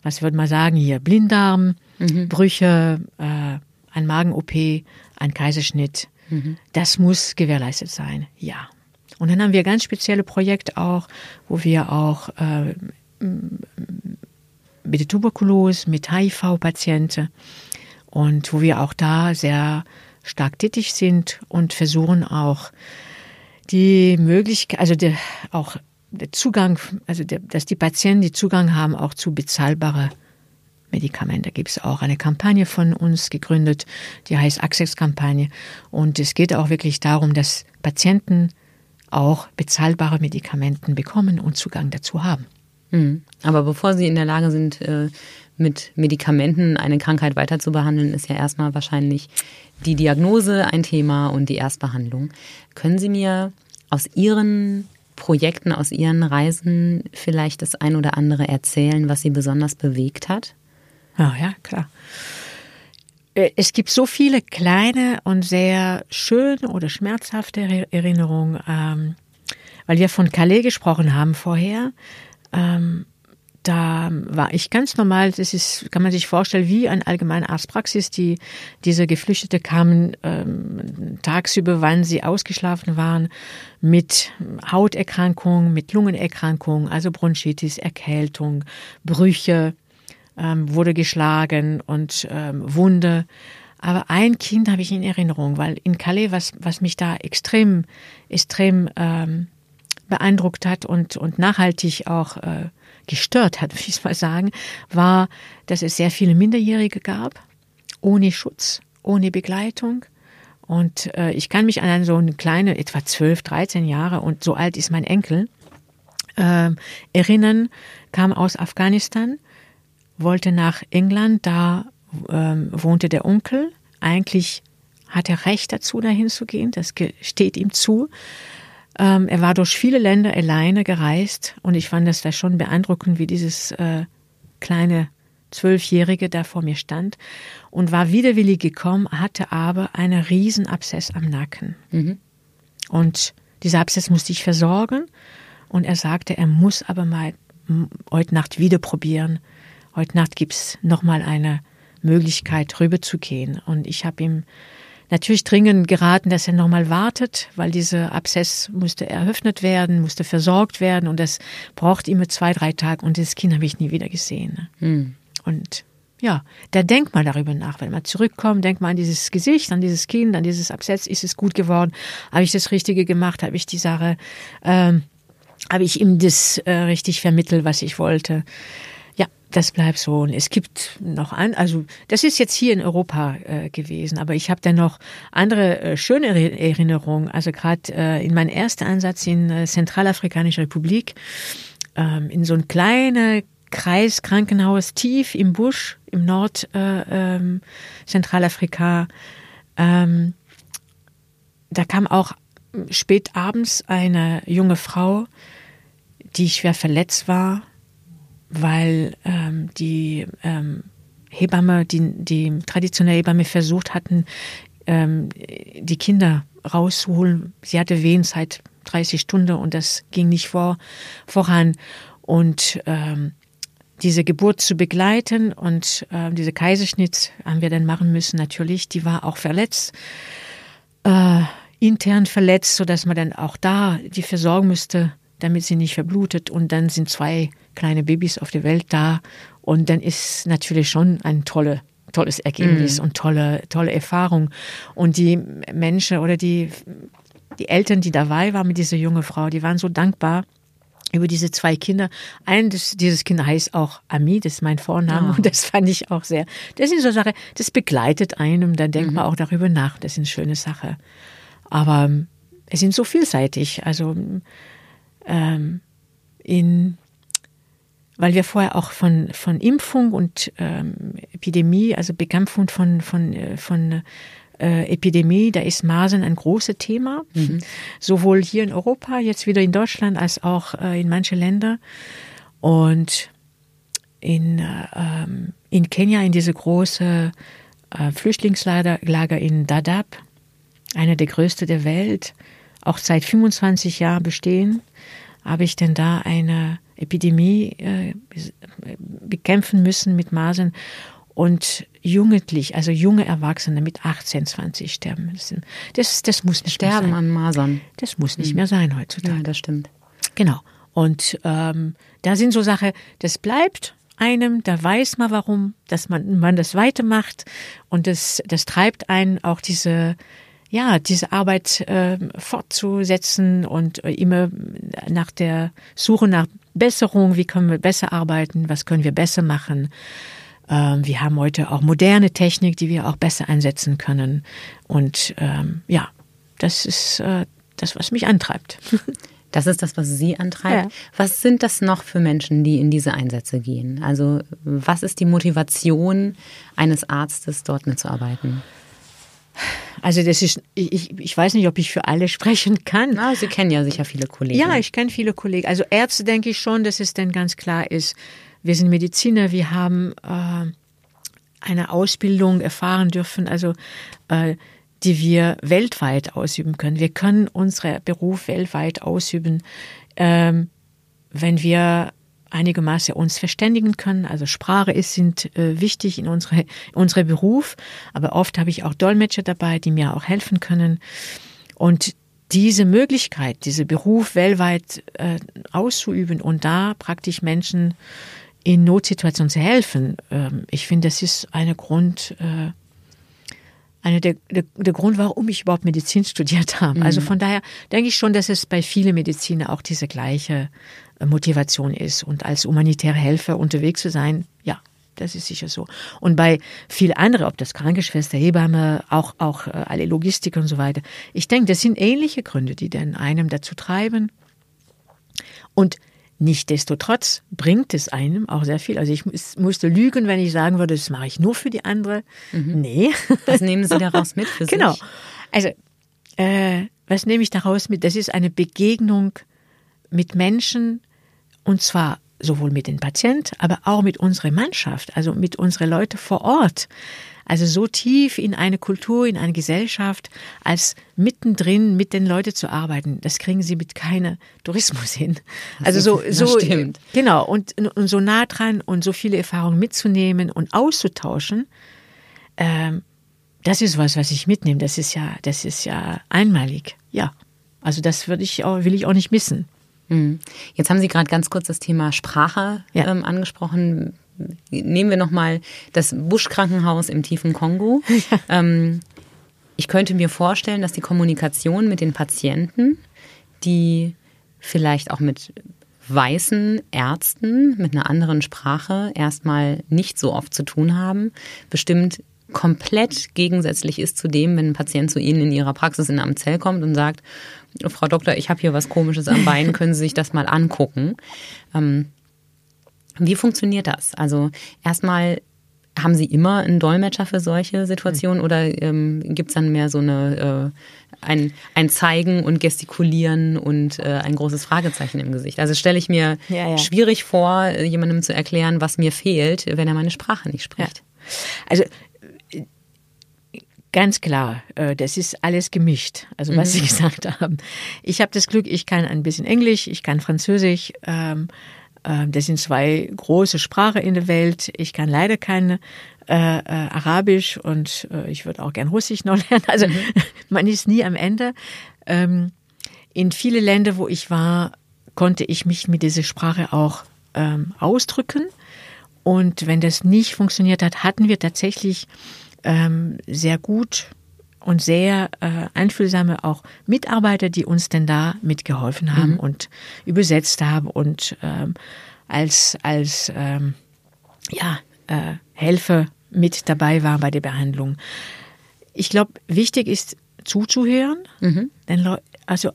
A: was würde man sagen hier? Blinddarm, mhm. Brüche, äh, ein Magen-OP, ein Kaiserschnitt. Mhm. Das muss gewährleistet sein, ja. Und dann haben wir ganz spezielle Projekte auch, wo wir auch äh, mit Tuberkulose, mit HIV-Patienten und wo wir auch da sehr stark tätig sind und versuchen auch die Möglichkeit, also der, auch der Zugang, also der, dass die Patienten die Zugang haben auch zu bezahlbare Medikamente. Da gibt es auch eine Kampagne von uns gegründet, die heißt Access-Kampagne. Und es geht auch wirklich darum, dass Patienten auch bezahlbare Medikamente bekommen und Zugang dazu haben.
B: Mhm. Aber bevor sie in der Lage sind, äh, mit Medikamenten eine Krankheit weiter zu behandeln, ist ja erstmal wahrscheinlich die Diagnose ein Thema und die Erstbehandlung. Können Sie mir aus Ihren Projekten, aus Ihren Reisen vielleicht das ein oder andere erzählen, was Sie besonders bewegt hat?
A: Ja, ja, klar. Äh, es gibt so viele kleine und sehr schöne oder schmerzhafte Erinnerungen, ähm, weil wir von Calais gesprochen haben vorher. Ähm, da war ich ganz normal, das ist, kann man sich vorstellen, wie eine allgemeine Arztpraxis, die, diese Geflüchtete kamen ähm, tagsüber, wann sie ausgeschlafen waren, mit Hauterkrankungen, mit Lungenerkrankungen, also Bronchitis, Erkältung, Brüche, ähm, wurde geschlagen und ähm, Wunde. Aber ein Kind habe ich in Erinnerung, weil in Calais, was, was mich da extrem, extrem ähm, beeindruckt hat und, und nachhaltig auch äh, gestört hat, will ich mal sagen, war, dass es sehr viele Minderjährige gab, ohne Schutz, ohne Begleitung. Und äh, ich kann mich an so eine kleine, etwa 12, 13 Jahre und so alt ist mein Enkel, äh, erinnern, kam aus Afghanistan, wollte nach England, da äh, wohnte der Onkel. Eigentlich hat er Recht dazu, dahin zu gehen, das steht ihm zu. Ähm, er war durch viele Länder alleine gereist und ich fand das da schon beeindruckend, wie dieses äh, kleine Zwölfjährige da vor mir stand und war widerwillig gekommen, hatte aber einen riesen Abszess am Nacken. Mhm. Und dieser Abszess musste ich versorgen und er sagte, er muss aber mal heute Nacht wieder probieren heute Nacht gibt's noch mal eine Möglichkeit, rüberzugehen. Und ich habe ihm natürlich dringend geraten, dass er nochmal wartet, weil dieser Abszess musste eröffnet werden, musste versorgt werden und das braucht immer zwei, drei Tage und das Kind habe ich nie wieder gesehen. Mhm. Und ja, da denkt man darüber nach. Wenn man zurückkommt, denkt man an dieses Gesicht, an dieses Kind, an dieses Abszess. Ist es gut geworden? Habe ich das Richtige gemacht? Habe ich die Sache, ähm, habe ich ihm das äh, richtig vermittelt, was ich wollte? Das bleibt so. Und es gibt noch an, also das ist jetzt hier in Europa äh, gewesen, aber ich habe dann noch andere äh, schöne Erinnerungen. Also gerade äh, in meinem ersten Ansatz in äh, Zentralafrikanische Republik, ähm, in so ein kleines Kreiskrankenhaus tief im Busch im Nord äh, ähm, Zentralafrika. Ähm, da kam auch spät abends eine junge Frau, die schwer verletzt war weil ähm, die ähm, Hebamme, die, die traditionelle Hebamme versucht hatten, ähm, die Kinder rauszuholen. Sie hatte Wehen seit 30 Stunden und das ging nicht vor, voran. Und ähm, diese Geburt zu begleiten und äh, diese Kaiserschnitt haben wir dann machen müssen, natürlich. Die war auch verletzt, äh, intern verletzt, sodass man dann auch da die versorgen müsste, damit sie nicht verblutet. Und dann sind zwei kleine Babys auf der Welt da. Und dann ist natürlich schon ein tolle, tolles Ergebnis mm. und tolle, tolle Erfahrung. Und die Menschen oder die, die Eltern, die dabei waren mit dieser jungen Frau, die waren so dankbar über diese zwei Kinder. Ein des, dieses Kind heißt auch Ami, das ist mein Vorname oh. und das fand ich auch sehr. Das sind so Sachen, das begleitet einen, da denkt mhm. man auch darüber nach. Das ist eine schöne Sache. Aber ähm, es sind so vielseitig. Also ähm, in weil wir vorher auch von, von Impfung und ähm, Epidemie, also Bekämpfung von, von, äh, von äh, Epidemie, da ist Masern ein großes Thema, mhm. sowohl hier in Europa, jetzt wieder in Deutschland, als auch äh, in manche Länder. Und in, äh, ähm, in Kenia, in diese große äh, Flüchtlingslager in Dadaab, einer der größten der Welt, auch seit 25 Jahren bestehen, habe ich denn da eine Epidemie äh, bekämpfen müssen mit Masern und jugendlich, also junge Erwachsene mit 18, 20 sterben müssen. Das, das muss nicht
B: sterben
A: mehr
B: sein. an Masern.
A: Das muss nicht mhm. mehr sein heutzutage.
B: Ja, das stimmt.
A: Genau. Und ähm, da sind so Sachen, das bleibt einem, da weiß man warum, dass man, man das weitermacht und das, das treibt einen auch diese ja, diese Arbeit äh, fortzusetzen und äh, immer nach der Suche nach Besserung, wie können wir besser arbeiten, was können wir besser machen. Ähm, wir haben heute auch moderne Technik, die wir auch besser einsetzen können. Und ähm, ja, das ist äh, das, was mich antreibt.
B: Das ist das, was Sie antreibt. Ja. Was sind das noch für Menschen, die in diese Einsätze gehen? Also was ist die Motivation eines Arztes, dort mitzuarbeiten?
A: Also das ist, ich, ich weiß nicht, ob ich für alle sprechen kann.
B: Ah, Sie kennen ja sicher viele Kollegen.
A: Ja, ich kenne viele Kollegen. Also Ärzte denke ich schon, dass es dann ganz klar ist, wir sind Mediziner, wir haben äh, eine Ausbildung erfahren dürfen, also äh, die wir weltweit ausüben können. Wir können unseren Beruf weltweit ausüben, ähm, wenn wir einigermaßen uns verständigen können. Also Sprache ist sind äh, wichtig in unsere in unserem Beruf, aber oft habe ich auch Dolmetscher dabei, die mir auch helfen können. Und diese Möglichkeit, diese Beruf weltweit äh, auszuüben und da praktisch Menschen in Notsituationen zu helfen, ähm, ich finde, das ist eine Grund, äh, eine der, der, der Grund, warum ich überhaupt Medizin studiert habe. Also mhm. Also von daher denke ich schon, dass es bei vielen Mediziner auch diese gleiche Motivation ist. Und als humanitäre Helfer unterwegs zu sein, ja, das ist sicher so. Und bei viel andere, ob das Krankenschwester, Hebamme, auch, auch äh, alle Logistik und so weiter. Ich denke, das sind ähnliche Gründe, die dann einem dazu treiben. Und Nichtsdestotrotz bringt es einem auch sehr viel. Also ich musste lügen, wenn ich sagen würde, das mache ich nur für die andere. Mhm. Nee.
B: Was nehmen Sie daraus mit für
A: genau. sich? Genau. Also, äh, was nehme ich daraus mit? Das ist eine Begegnung mit Menschen, und zwar sowohl mit den Patienten, aber auch mit unserer Mannschaft, also mit unseren Leuten vor Ort. Also so tief in eine Kultur, in eine Gesellschaft, als mittendrin mit den Leuten zu arbeiten, das kriegen sie mit keinem Tourismus hin. Also so, so
B: stimmt.
A: genau und, und so nah dran und so viele Erfahrungen mitzunehmen und auszutauschen. Ähm, das ist was, was ich mitnehme. Das ist ja, das ist ja einmalig. Ja, also das würde ich auch, will ich auch nicht missen.
B: Mhm. Jetzt haben Sie gerade ganz kurz das Thema Sprache
A: Ja.
B: ähm, angesprochen. Nehmen wir nochmal das Busch-Krankenhaus im tiefen Kongo. Ähm, ich könnte mir vorstellen, dass die Kommunikation mit den Patienten, die vielleicht auch mit weißen Ärzten mit einer anderen Sprache erstmal nicht so oft zu tun haben, bestimmt komplett gegensätzlich ist zu dem, wenn ein Patient zu Ihnen in Ihrer Praxis in einem Zell kommt und sagt, Frau Doktor, ich habe hier was Komisches am Bein, können Sie sich das mal angucken. Ähm, wie funktioniert das? Also erstmal haben Sie immer einen Dolmetscher für solche Situationen oder ähm, gibt es dann mehr so eine äh, ein, ein Zeigen und Gestikulieren und äh, ein großes Fragezeichen im Gesicht? Also stelle ich mir
A: Ja, ja.
B: schwierig vor, äh, jemandem zu erklären, was mir fehlt, wenn er meine Sprache nicht spricht.
A: Also äh, ganz klar, äh, das ist alles gemischt, also was Sie gesagt haben. Ich habe das Glück, ich kann ein bisschen Englisch, ich kann Französisch. Ähm, das sind zwei große Sprachen in der Welt. Ich kann leider kein äh, äh, Arabisch und äh, ich würde auch gern Russisch noch lernen. Also man ist nie am Ende. Ähm, in viele Länder, wo ich war, konnte ich mich mit dieser Sprache auch ähm, ausdrücken. Und wenn das nicht funktioniert hat, hatten wir tatsächlich ähm, sehr gut und sehr äh, einfühlsame auch Mitarbeiter, die uns denn da mitgeholfen haben und übersetzt haben und ähm, als als ähm, ja äh, Helfer mit dabei waren bei der Behandlung. Ich glaube, wichtig ist zuzuhören, denn Leu also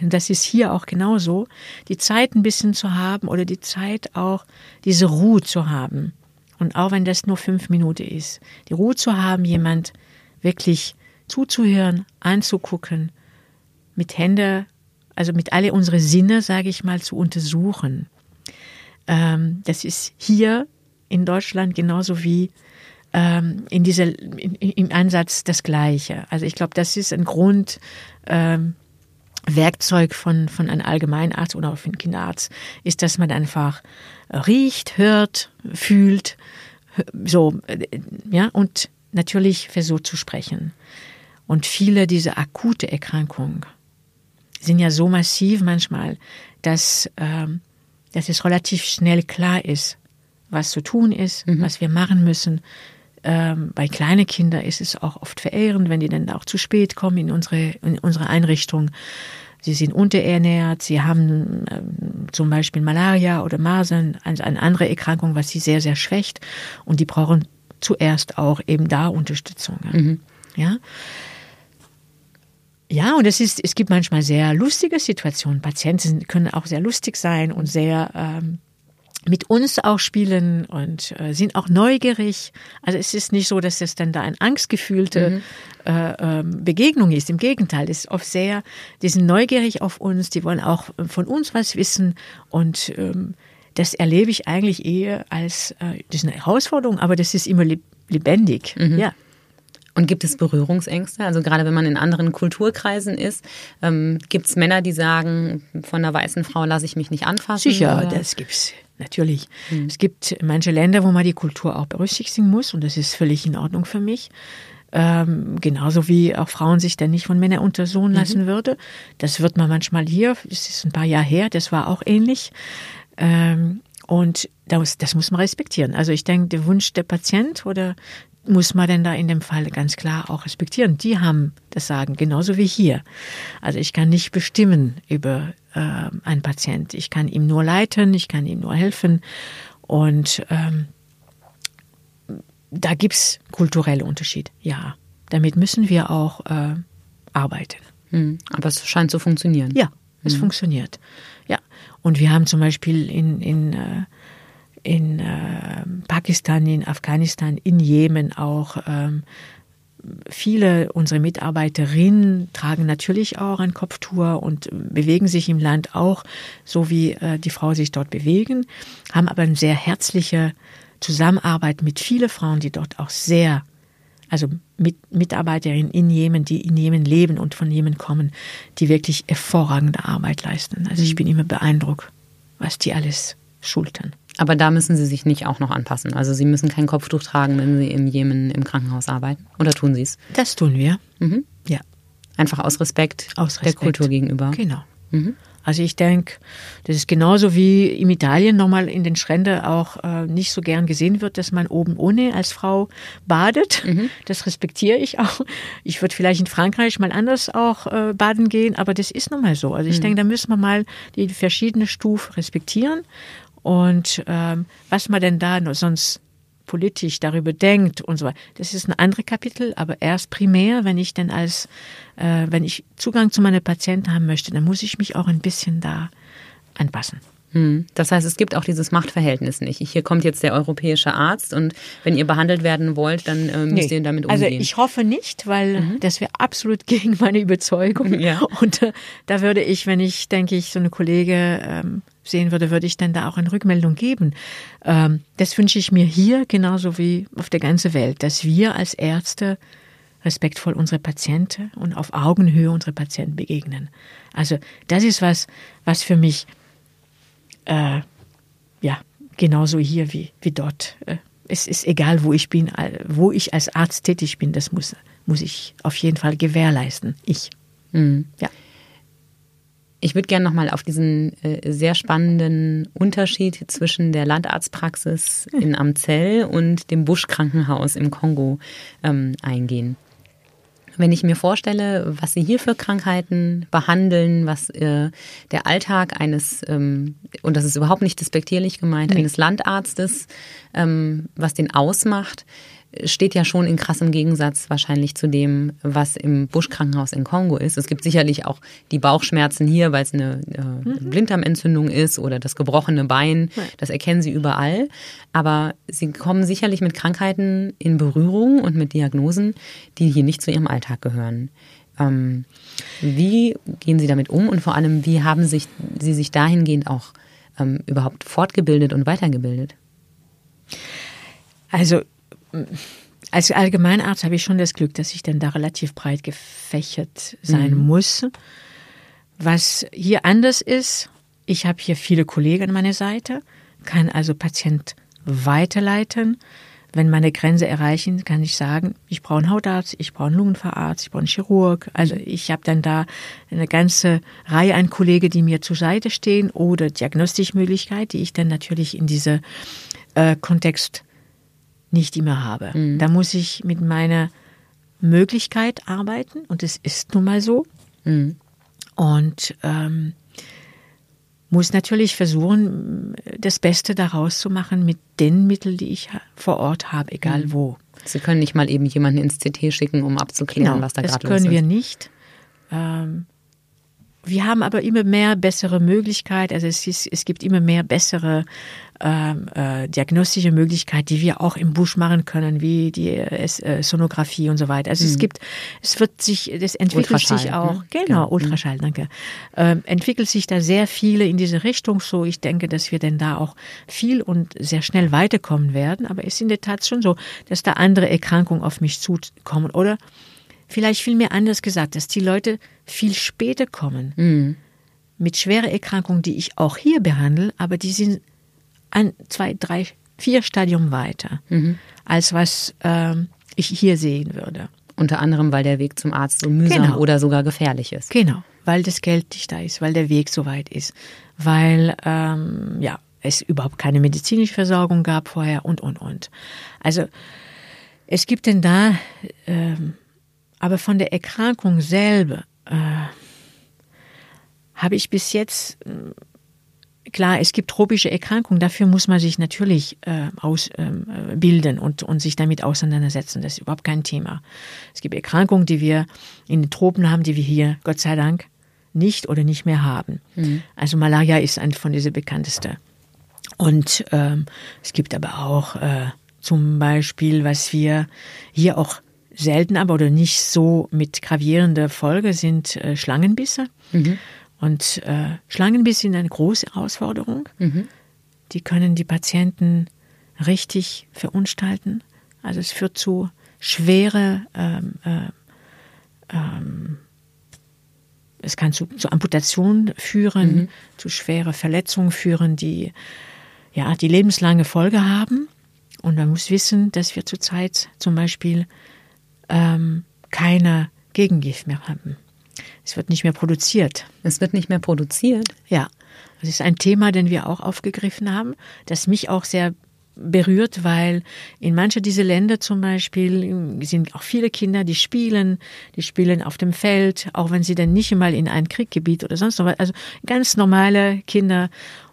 A: das ist hier auch genauso, die Zeit ein bisschen zu haben oder die Zeit auch diese Ruhe zu haben. Und auch wenn das nur fünf Minuten ist, die Ruhe zu haben, jemand wirklich zuzuhören, anzugucken, mit Hände, also mit alle unsere Sinne, sage ich mal, zu untersuchen. Ähm, das ist hier in Deutschland genauso wie ähm, in dieser, in, im Ansatz das Gleiche. Also ich glaube, das ist ein Grund, ähm, Werkzeug von, von einem Allgemeinarzt oder auch von Kinderarzt ist, dass man einfach riecht, hört, fühlt, so, äh, ja, und natürlich versucht zu sprechen. Und viele dieser akute Erkrankungen sind ja so massiv manchmal, dass, ähm, dass es relativ schnell klar ist, was zu tun ist, was wir machen müssen. Ähm, bei kleinen Kindern ist es auch oft verehrend, wenn die dann auch zu spät kommen in unsere, in unsere Einrichtung. Sie sind unterernährt, sie haben ähm, zum Beispiel Malaria oder Masern, also eine andere Erkrankung, was sie sehr, sehr schwächt. Und die brauchen zuerst auch eben da Unterstützung. Ja. Ja, und es ist, es gibt manchmal sehr lustige Situationen. Patienten können auch sehr lustig sein und sehr ähm, mit uns auch spielen und äh, sind auch neugierig. Also es ist nicht so, dass es dann da eine angstgefühlte äh, ähm, Begegnung ist. Im Gegenteil, es ist oft sehr, die sind neugierig auf uns, die wollen auch von uns was wissen und ähm, das erlebe ich eigentlich eher als, äh, das ist eine Herausforderung, aber das ist immer leb- lebendig. Ja.
B: Und gibt es Berührungsängste? Also gerade wenn man in anderen Kulturkreisen ist, ähm, gibt es Männer, die sagen, von einer weißen Frau lasse ich mich nicht anfassen?
A: Sicher,
B: oder?
A: das gibt's natürlich. Es gibt manche Länder, wo man die Kultur auch berücksichtigen muss und das ist völlig in Ordnung für mich. Ähm, genauso wie auch Frauen sich dann nicht von Männern untersuchen lassen würde. Das wird man manchmal hier, es ist ein paar Jahre her, das war auch ähnlich. Ähm, und das, das muss man respektieren. Also ich denke, der Wunsch der Patient oder muss man denn da in dem Fall ganz klar auch respektieren. Die haben das Sagen, genauso wie hier. Also ich kann nicht bestimmen über äh, einen Patient. Ich kann ihm nur leiten, ich kann ihm nur helfen. Und ähm, da gibt's kulturelle Unterschied, ja. Damit müssen wir auch äh, arbeiten.
B: Hm, Aber es scheint zu funktionieren.
A: Ja, es funktioniert. Ja. Und wir haben zum Beispiel in, in, äh, in äh, Pakistan, in Afghanistan, in Jemen auch ähm, viele unserer Mitarbeiterinnen tragen natürlich auch ein Kopftuch und bewegen sich im Land auch, so wie äh, die Frau sich dort bewegen, haben aber eine sehr herzliche Zusammenarbeit mit vielen Frauen, die dort auch sehr also mit, Mitarbeiterinnen in Jemen, die in Jemen leben und von Jemen kommen, die wirklich hervorragende Arbeit leisten. Also ich bin immer beeindruckt, was die alles schultern.
B: Aber da müssen Sie sich nicht auch noch anpassen. Also Sie müssen kein Kopftuch tragen, wenn Sie im Jemen im Krankenhaus arbeiten. Oder tun Sie es?
A: Das tun wir. Mhm. Ja.
B: Einfach aus Respekt, aus Respekt, der Kultur gegenüber.
A: Genau. Mhm. Also ich denke, das ist genauso wie in Italien nochmal in den Stränden auch äh, nicht so gern gesehen wird, dass man oben ohne als Frau badet. Mhm. Das respektiere ich auch. Ich würde vielleicht in Frankreich mal anders auch äh, baden gehen, aber das ist nun mal so. Also ich mhm. denke, da müssen wir mal die verschiedenen Stufen respektieren. Und ähm, was man denn da sonst politisch darüber denkt und so weiter. Das ist ein anderes Kapitel, aber erst primär, wenn ich denn als, äh, wenn ich Zugang zu meinen Patienten haben möchte, dann muss ich mich auch ein bisschen da anpassen.
B: Hm. Das heißt, es gibt auch dieses Machtverhältnis nicht. Hier kommt jetzt der europäische Arzt und wenn ihr behandelt werden wollt, dann äh, müsst nee. ihr damit
A: also umgehen. Also ich hoffe nicht, weil mhm. das wäre absolut gegen meine Überzeugung. Ja. Und äh, da würde ich, wenn ich, denke ich, so eine Kollege ähm, sehen würde, würde ich dann da auch eine Rückmeldung geben. Ähm, das wünsche ich mir hier genauso wie auf der ganzen Welt, dass wir als Ärzte respektvoll unsere Patienten und auf Augenhöhe unsere Patienten begegnen. Also das ist was, was für mich äh, ja, genauso hier wie, wie dort. Äh, es ist egal, wo ich bin, wo ich als Arzt tätig bin, das muss, muss ich auf jeden Fall gewährleisten. Ich. Mhm.
B: Ja. Ich würde gerne nochmal auf diesen äh, sehr spannenden Unterschied zwischen der Landarztpraxis in Amzell und dem Busch-Krankenhaus im Kongo ähm, eingehen. Wenn ich mir vorstelle, was Sie hier für Krankheiten behandeln, was äh, der Alltag eines, ähm, und das ist überhaupt nicht despektierlich gemeint, nee. eines Landarztes, ähm, was den ausmacht, steht ja schon in krassem Gegensatz wahrscheinlich zu dem, was im Buschkrankenhaus in Kongo ist. Es gibt sicherlich auch die Bauchschmerzen hier, weil es eine äh, mhm. Blinddarmentzündung ist oder das gebrochene Bein. Das erkennen sie überall. Aber sie kommen sicherlich mit Krankheiten in Berührung und mit Diagnosen, die hier nicht zu ihrem Alltag gehören. Ähm, wie gehen Sie damit um und vor allem, wie haben sich, Sie sich dahingehend auch ähm, überhaupt fortgebildet und weitergebildet?
A: Also als Allgemeinarzt habe ich schon das Glück, dass ich dann da relativ breit gefächert sein mhm. muss. Was hier anders ist, ich habe hier viele Kollegen an meiner Seite, kann also Patient weiterleiten. Wenn meine Grenze erreichen, kann ich sagen, ich brauche einen Hautarzt, ich brauche einen Lungenfacharzt, ich brauche einen Chirurg. Also ich habe dann da eine ganze Reihe an Kollegen, die mir zur Seite stehen oder Diagnostischmöglichkeit, die ich dann natürlich in diese äh, Kontext nicht immer habe. Mhm. Da muss ich mit meiner Möglichkeit arbeiten und es ist nun mal so. Mhm. Und ähm, muss natürlich versuchen, das Beste daraus zu machen mit den Mitteln, die ich vor Ort habe, egal mhm. wo.
B: Sie können nicht mal eben jemanden ins CT schicken, um abzuklären, genau, was da gerade
A: los ist. Das können wir nicht. Ähm, wir haben aber immer mehr bessere Möglichkeiten, also es, ist, es gibt immer mehr bessere ähm, äh, diagnostische Möglichkeiten, die wir auch im Busch machen können, wie die äh, Sonographie und so weiter. Also mhm. es gibt, es wird sich, das entwickelt sich auch, ne? genau, ja. Ultraschall, danke, ähm, entwickelt sich da sehr viele in diese Richtung. So, ich denke, dass wir denn da auch viel und sehr schnell weiterkommen werden. Aber es ist in der Tat schon so, dass da andere Erkrankungen auf mich zukommen oder vielleicht viel mehr anders gesagt, dass die Leute viel später kommen. Mhm. Mit schweren Erkrankungen, die ich auch hier behandle, aber die sind ein, zwei, drei, vier Stadium weiter, mhm. als was ähm, ich hier sehen würde.
B: Unter anderem, weil der Weg zum Arzt so mühsam genau. oder sogar gefährlich ist.
A: Genau, weil das Geld nicht da ist, weil der Weg so weit ist, weil ähm, ja, es überhaupt keine medizinische Versorgung gab vorher und, und, und. Also es gibt denn da, ähm, aber von der Erkrankung selber äh, habe ich bis jetzt Klar, es gibt tropische Erkrankungen, dafür muss man sich natürlich äh, ausbilden ähm, äh, und, und sich damit auseinandersetzen. Das ist überhaupt kein Thema. Es gibt Erkrankungen, die wir in den Tropen haben, die wir hier, Gott sei Dank, nicht oder nicht mehr haben. Mhm. Also Malaria ist ein von diesen bekanntesten. Und ähm, es gibt aber auch äh, zum Beispiel, was wir hier auch selten, aber oder nicht so mit gravierender Folge sind äh, Schlangenbisse. Mhm. Und äh, Schlangenbiss sind eine große Herausforderung. Mhm. Die können die Patienten richtig verunstalten. Also es führt zu schwere ähm, äh, ähm, es kann zu, zu Amputationen führen, mhm. zu schwere Verletzungen führen, die ja die lebenslange Folge haben. Und man muss wissen, dass wir zurzeit zum Beispiel ähm, keine Gegengift mehr haben. Es wird nicht mehr produziert.
B: Es wird nicht mehr produziert?
A: Ja. Das ist ein Thema, den wir auch aufgegriffen haben, das mich auch sehr berührt, weil in manche dieser Länder zum Beispiel sind auch viele Kinder, die spielen, die spielen auf dem Feld, auch wenn sie dann nicht einmal in ein Krieggebiet oder sonst was, also ganz normale Kinder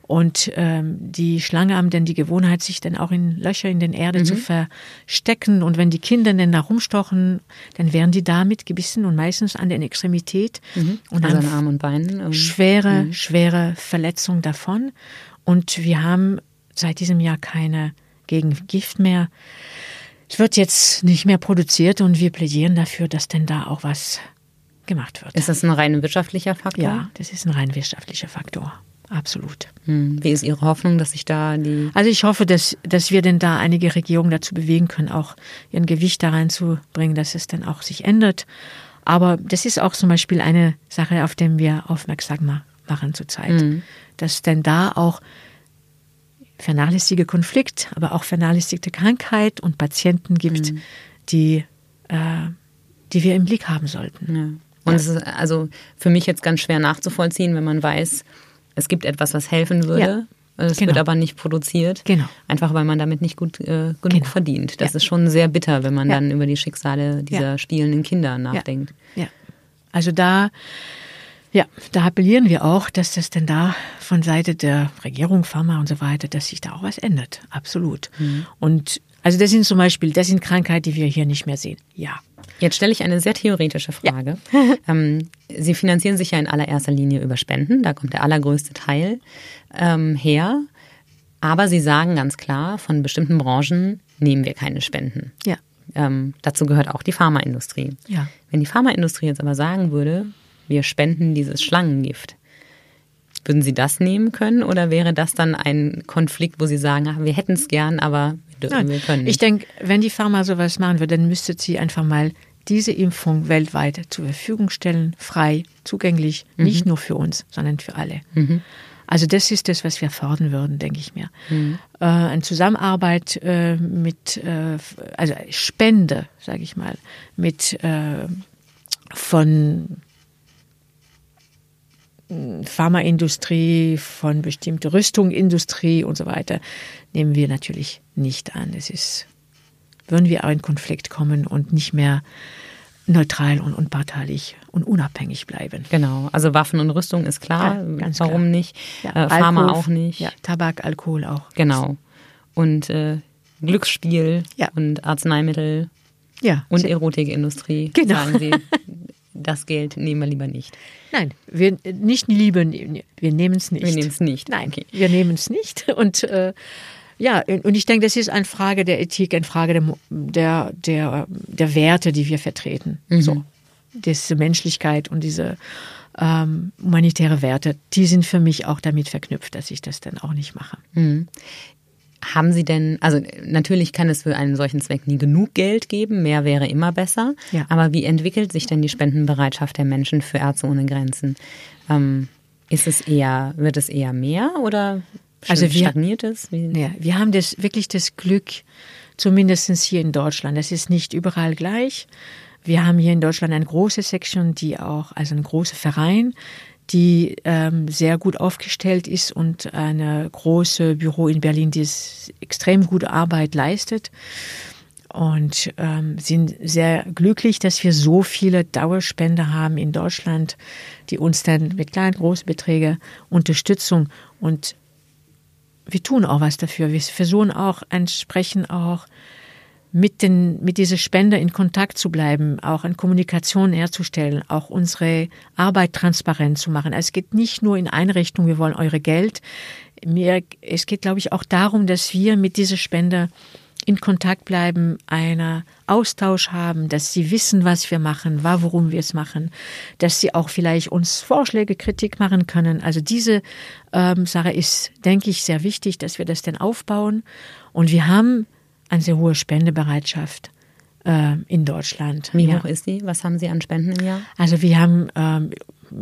A: und ähm, die Schlange haben dann die Gewohnheit, sich dann auch in Löcher in den Erde mhm. zu verstecken. Und wenn die Kinder dann da rumstochen, dann werden die damit gebissen und meistens an den Extremität.
B: Mhm. Und also an Arm und Beinen.
A: Schwere, mhm. schwere Verletzung davon. Und wir haben seit diesem Jahr keine Gegengift mehr. Es wird jetzt nicht mehr produziert und wir plädieren dafür, dass denn da auch was gemacht wird.
B: Ist das ein rein wirtschaftlicher Faktor?
A: Ja, das ist ein rein wirtschaftlicher Faktor. Absolut.
B: Hm. Wie ist Ihre Hoffnung, dass sich da die.
A: Also ich hoffe, dass, dass wir denn da einige Regierungen dazu bewegen können, auch ihren Gewicht da reinzubringen, dass es dann auch sich ändert. Aber das ist auch zum Beispiel eine Sache, auf der wir aufmerksam machen zurzeit. Mhm. Dass denn da auch vernachlässigte Konflikt, aber auch vernachlässigte Krankheit und Patienten gibt, mhm. die, äh, die wir im Blick haben sollten.
B: Ja. Und ja. es ist also für mich jetzt ganz schwer nachzuvollziehen, wenn man weiß, es gibt etwas, was helfen würde. Ja. Es genau. wird aber nicht produziert,
A: genau.
B: einfach weil man damit nicht gut äh, genug genau. verdient. Das ja. ist schon sehr bitter, wenn man ja. dann über die Schicksale dieser ja. spielenden Kinder nachdenkt.
A: Ja. Also da, ja, da appellieren wir auch, dass das denn da von Seite der Regierung, Pharma und so weiter, dass sich da auch was ändert. Absolut. Mhm. Und also das sind zum Beispiel, das sind Krankheiten, die wir hier nicht mehr sehen. Ja.
B: Jetzt stelle ich eine sehr theoretische Frage. Ja. ähm, Sie finanzieren sich ja in allererster Linie über Spenden, da kommt der allergrößte Teil ähm, her. Aber Sie sagen ganz klar, von bestimmten Branchen nehmen wir keine Spenden.
A: Ja.
B: Ähm, dazu gehört auch die Pharmaindustrie.
A: Ja.
B: Wenn die Pharmaindustrie jetzt aber sagen würde, wir spenden dieses Schlangengift, würden Sie das nehmen können oder wäre das dann ein Konflikt, wo Sie sagen, ach, wir hätten es gern, aber dürfen, wir können nicht?
A: Ich denke, wenn die Pharma sowas machen würde, dann müsste sie einfach mal diese Impfung weltweit zur Verfügung stellen, frei, zugänglich, mhm. nicht nur für uns, sondern für alle. Mhm. Also das ist das, was wir fordern würden, denke ich mir. Mhm. Äh, eine Zusammenarbeit äh, mit, äh, also Spende, sage ich mal, mit äh, von Pharmaindustrie, von bestimmter Rüstungsindustrie und so weiter, nehmen wir natürlich nicht an. Es ist, würden wir auch in Konflikt kommen und nicht mehr neutral und unparteilich und unabhängig bleiben.
B: Genau, also Waffen und Rüstung ist klar, ja, ganz warum klar. nicht, ja, äh, Pharma Alkohol, auch nicht.
A: Ja, Tabak, Alkohol auch.
B: Genau. Und äh, Glücksspiel ja. und Arzneimittel
A: ja,
B: und Erotikindustrie, genau. sagen Sie. das Geld nehmen wir lieber nicht.
A: Nein, wir nicht lieber, wir nehmen es nicht.
B: Wir nehmen es nicht.
A: Nein, okay. wir nehmen es nicht. Und äh, ja, und ich denke, das ist eine Frage der Ethik, eine Frage der, der, der, der Werte, die wir vertreten. Mhm. So, diese Menschlichkeit und diese ähm, humanitäre Werte, die sind für mich auch damit verknüpft, dass ich das dann auch nicht mache.
B: Mhm. Haben Sie denn, also natürlich kann es für einen solchen Zweck nie genug Geld geben, mehr wäre immer besser.
A: Ja.
B: Aber wie entwickelt sich denn die Spendenbereitschaft der Menschen für Ärzte ohne Grenzen? Ähm, ist es eher, wird es eher mehr oder
A: also wir,
B: stagniert es?
A: Ja, wir haben das wirklich das Glück, zumindest hier in Deutschland. Das ist nicht überall gleich. Wir haben hier in Deutschland eine große Section, die auch, also ein großer Verein, die ähm, sehr gut aufgestellt ist und eine große Büro in Berlin, die extrem gute Arbeit leistet. Und ähm, sind sehr glücklich, dass wir so viele Dauerspender haben in Deutschland, die uns dann mit kleinen, großen Beträgen Unterstützung und wir tun auch was dafür. Wir versuchen auch entsprechend auch mit, den, mit dieser Spender in Kontakt zu bleiben, auch eine Kommunikation herzustellen, auch unsere Arbeit transparent zu machen. Es geht nicht nur in eine Richtung, wir wollen eure Geld. Mir, es geht, glaube ich, auch darum, dass wir mit dieser Spender in Kontakt bleiben, einer Austausch haben, dass sie wissen, was wir machen, warum wir es machen, dass sie auch vielleicht uns Vorschläge, Kritik machen können. Also diese ähm, Sache ist, denke ich, sehr wichtig, dass wir das denn aufbauen. Und wir haben eine sehr hohe Spendebereitschaft. äh, in Deutschland.
B: Wie
A: ja.
B: hoch ist die? Was haben Sie an Spenden im Jahr?
A: Also wir haben, ähm,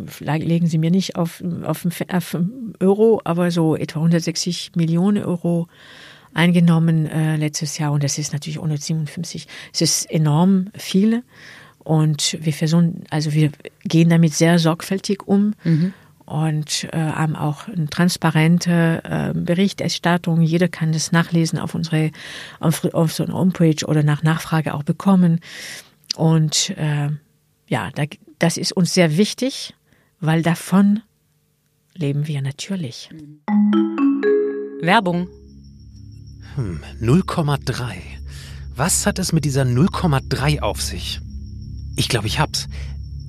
A: vielleicht legen Sie mir nicht auf, auf, auf Euro, aber so etwa 160 Millionen Euro eingenommen äh, letztes Jahr und das ist natürlich 157. Es ist enorm viel und wir versuchen, also wir gehen damit sehr sorgfältig um. Mhm und äh, haben auch eine transparente äh, Berichterstattung. Jeder kann das nachlesen auf unsere auf, auf so einer Homepage oder nach Nachfrage auch bekommen. Und äh, ja, da, das ist uns sehr wichtig, weil davon leben wir natürlich.
B: Werbung.
D: Hm, 0,3. Was hat es mit dieser 0,3 auf sich? Ich glaube, ich hab's.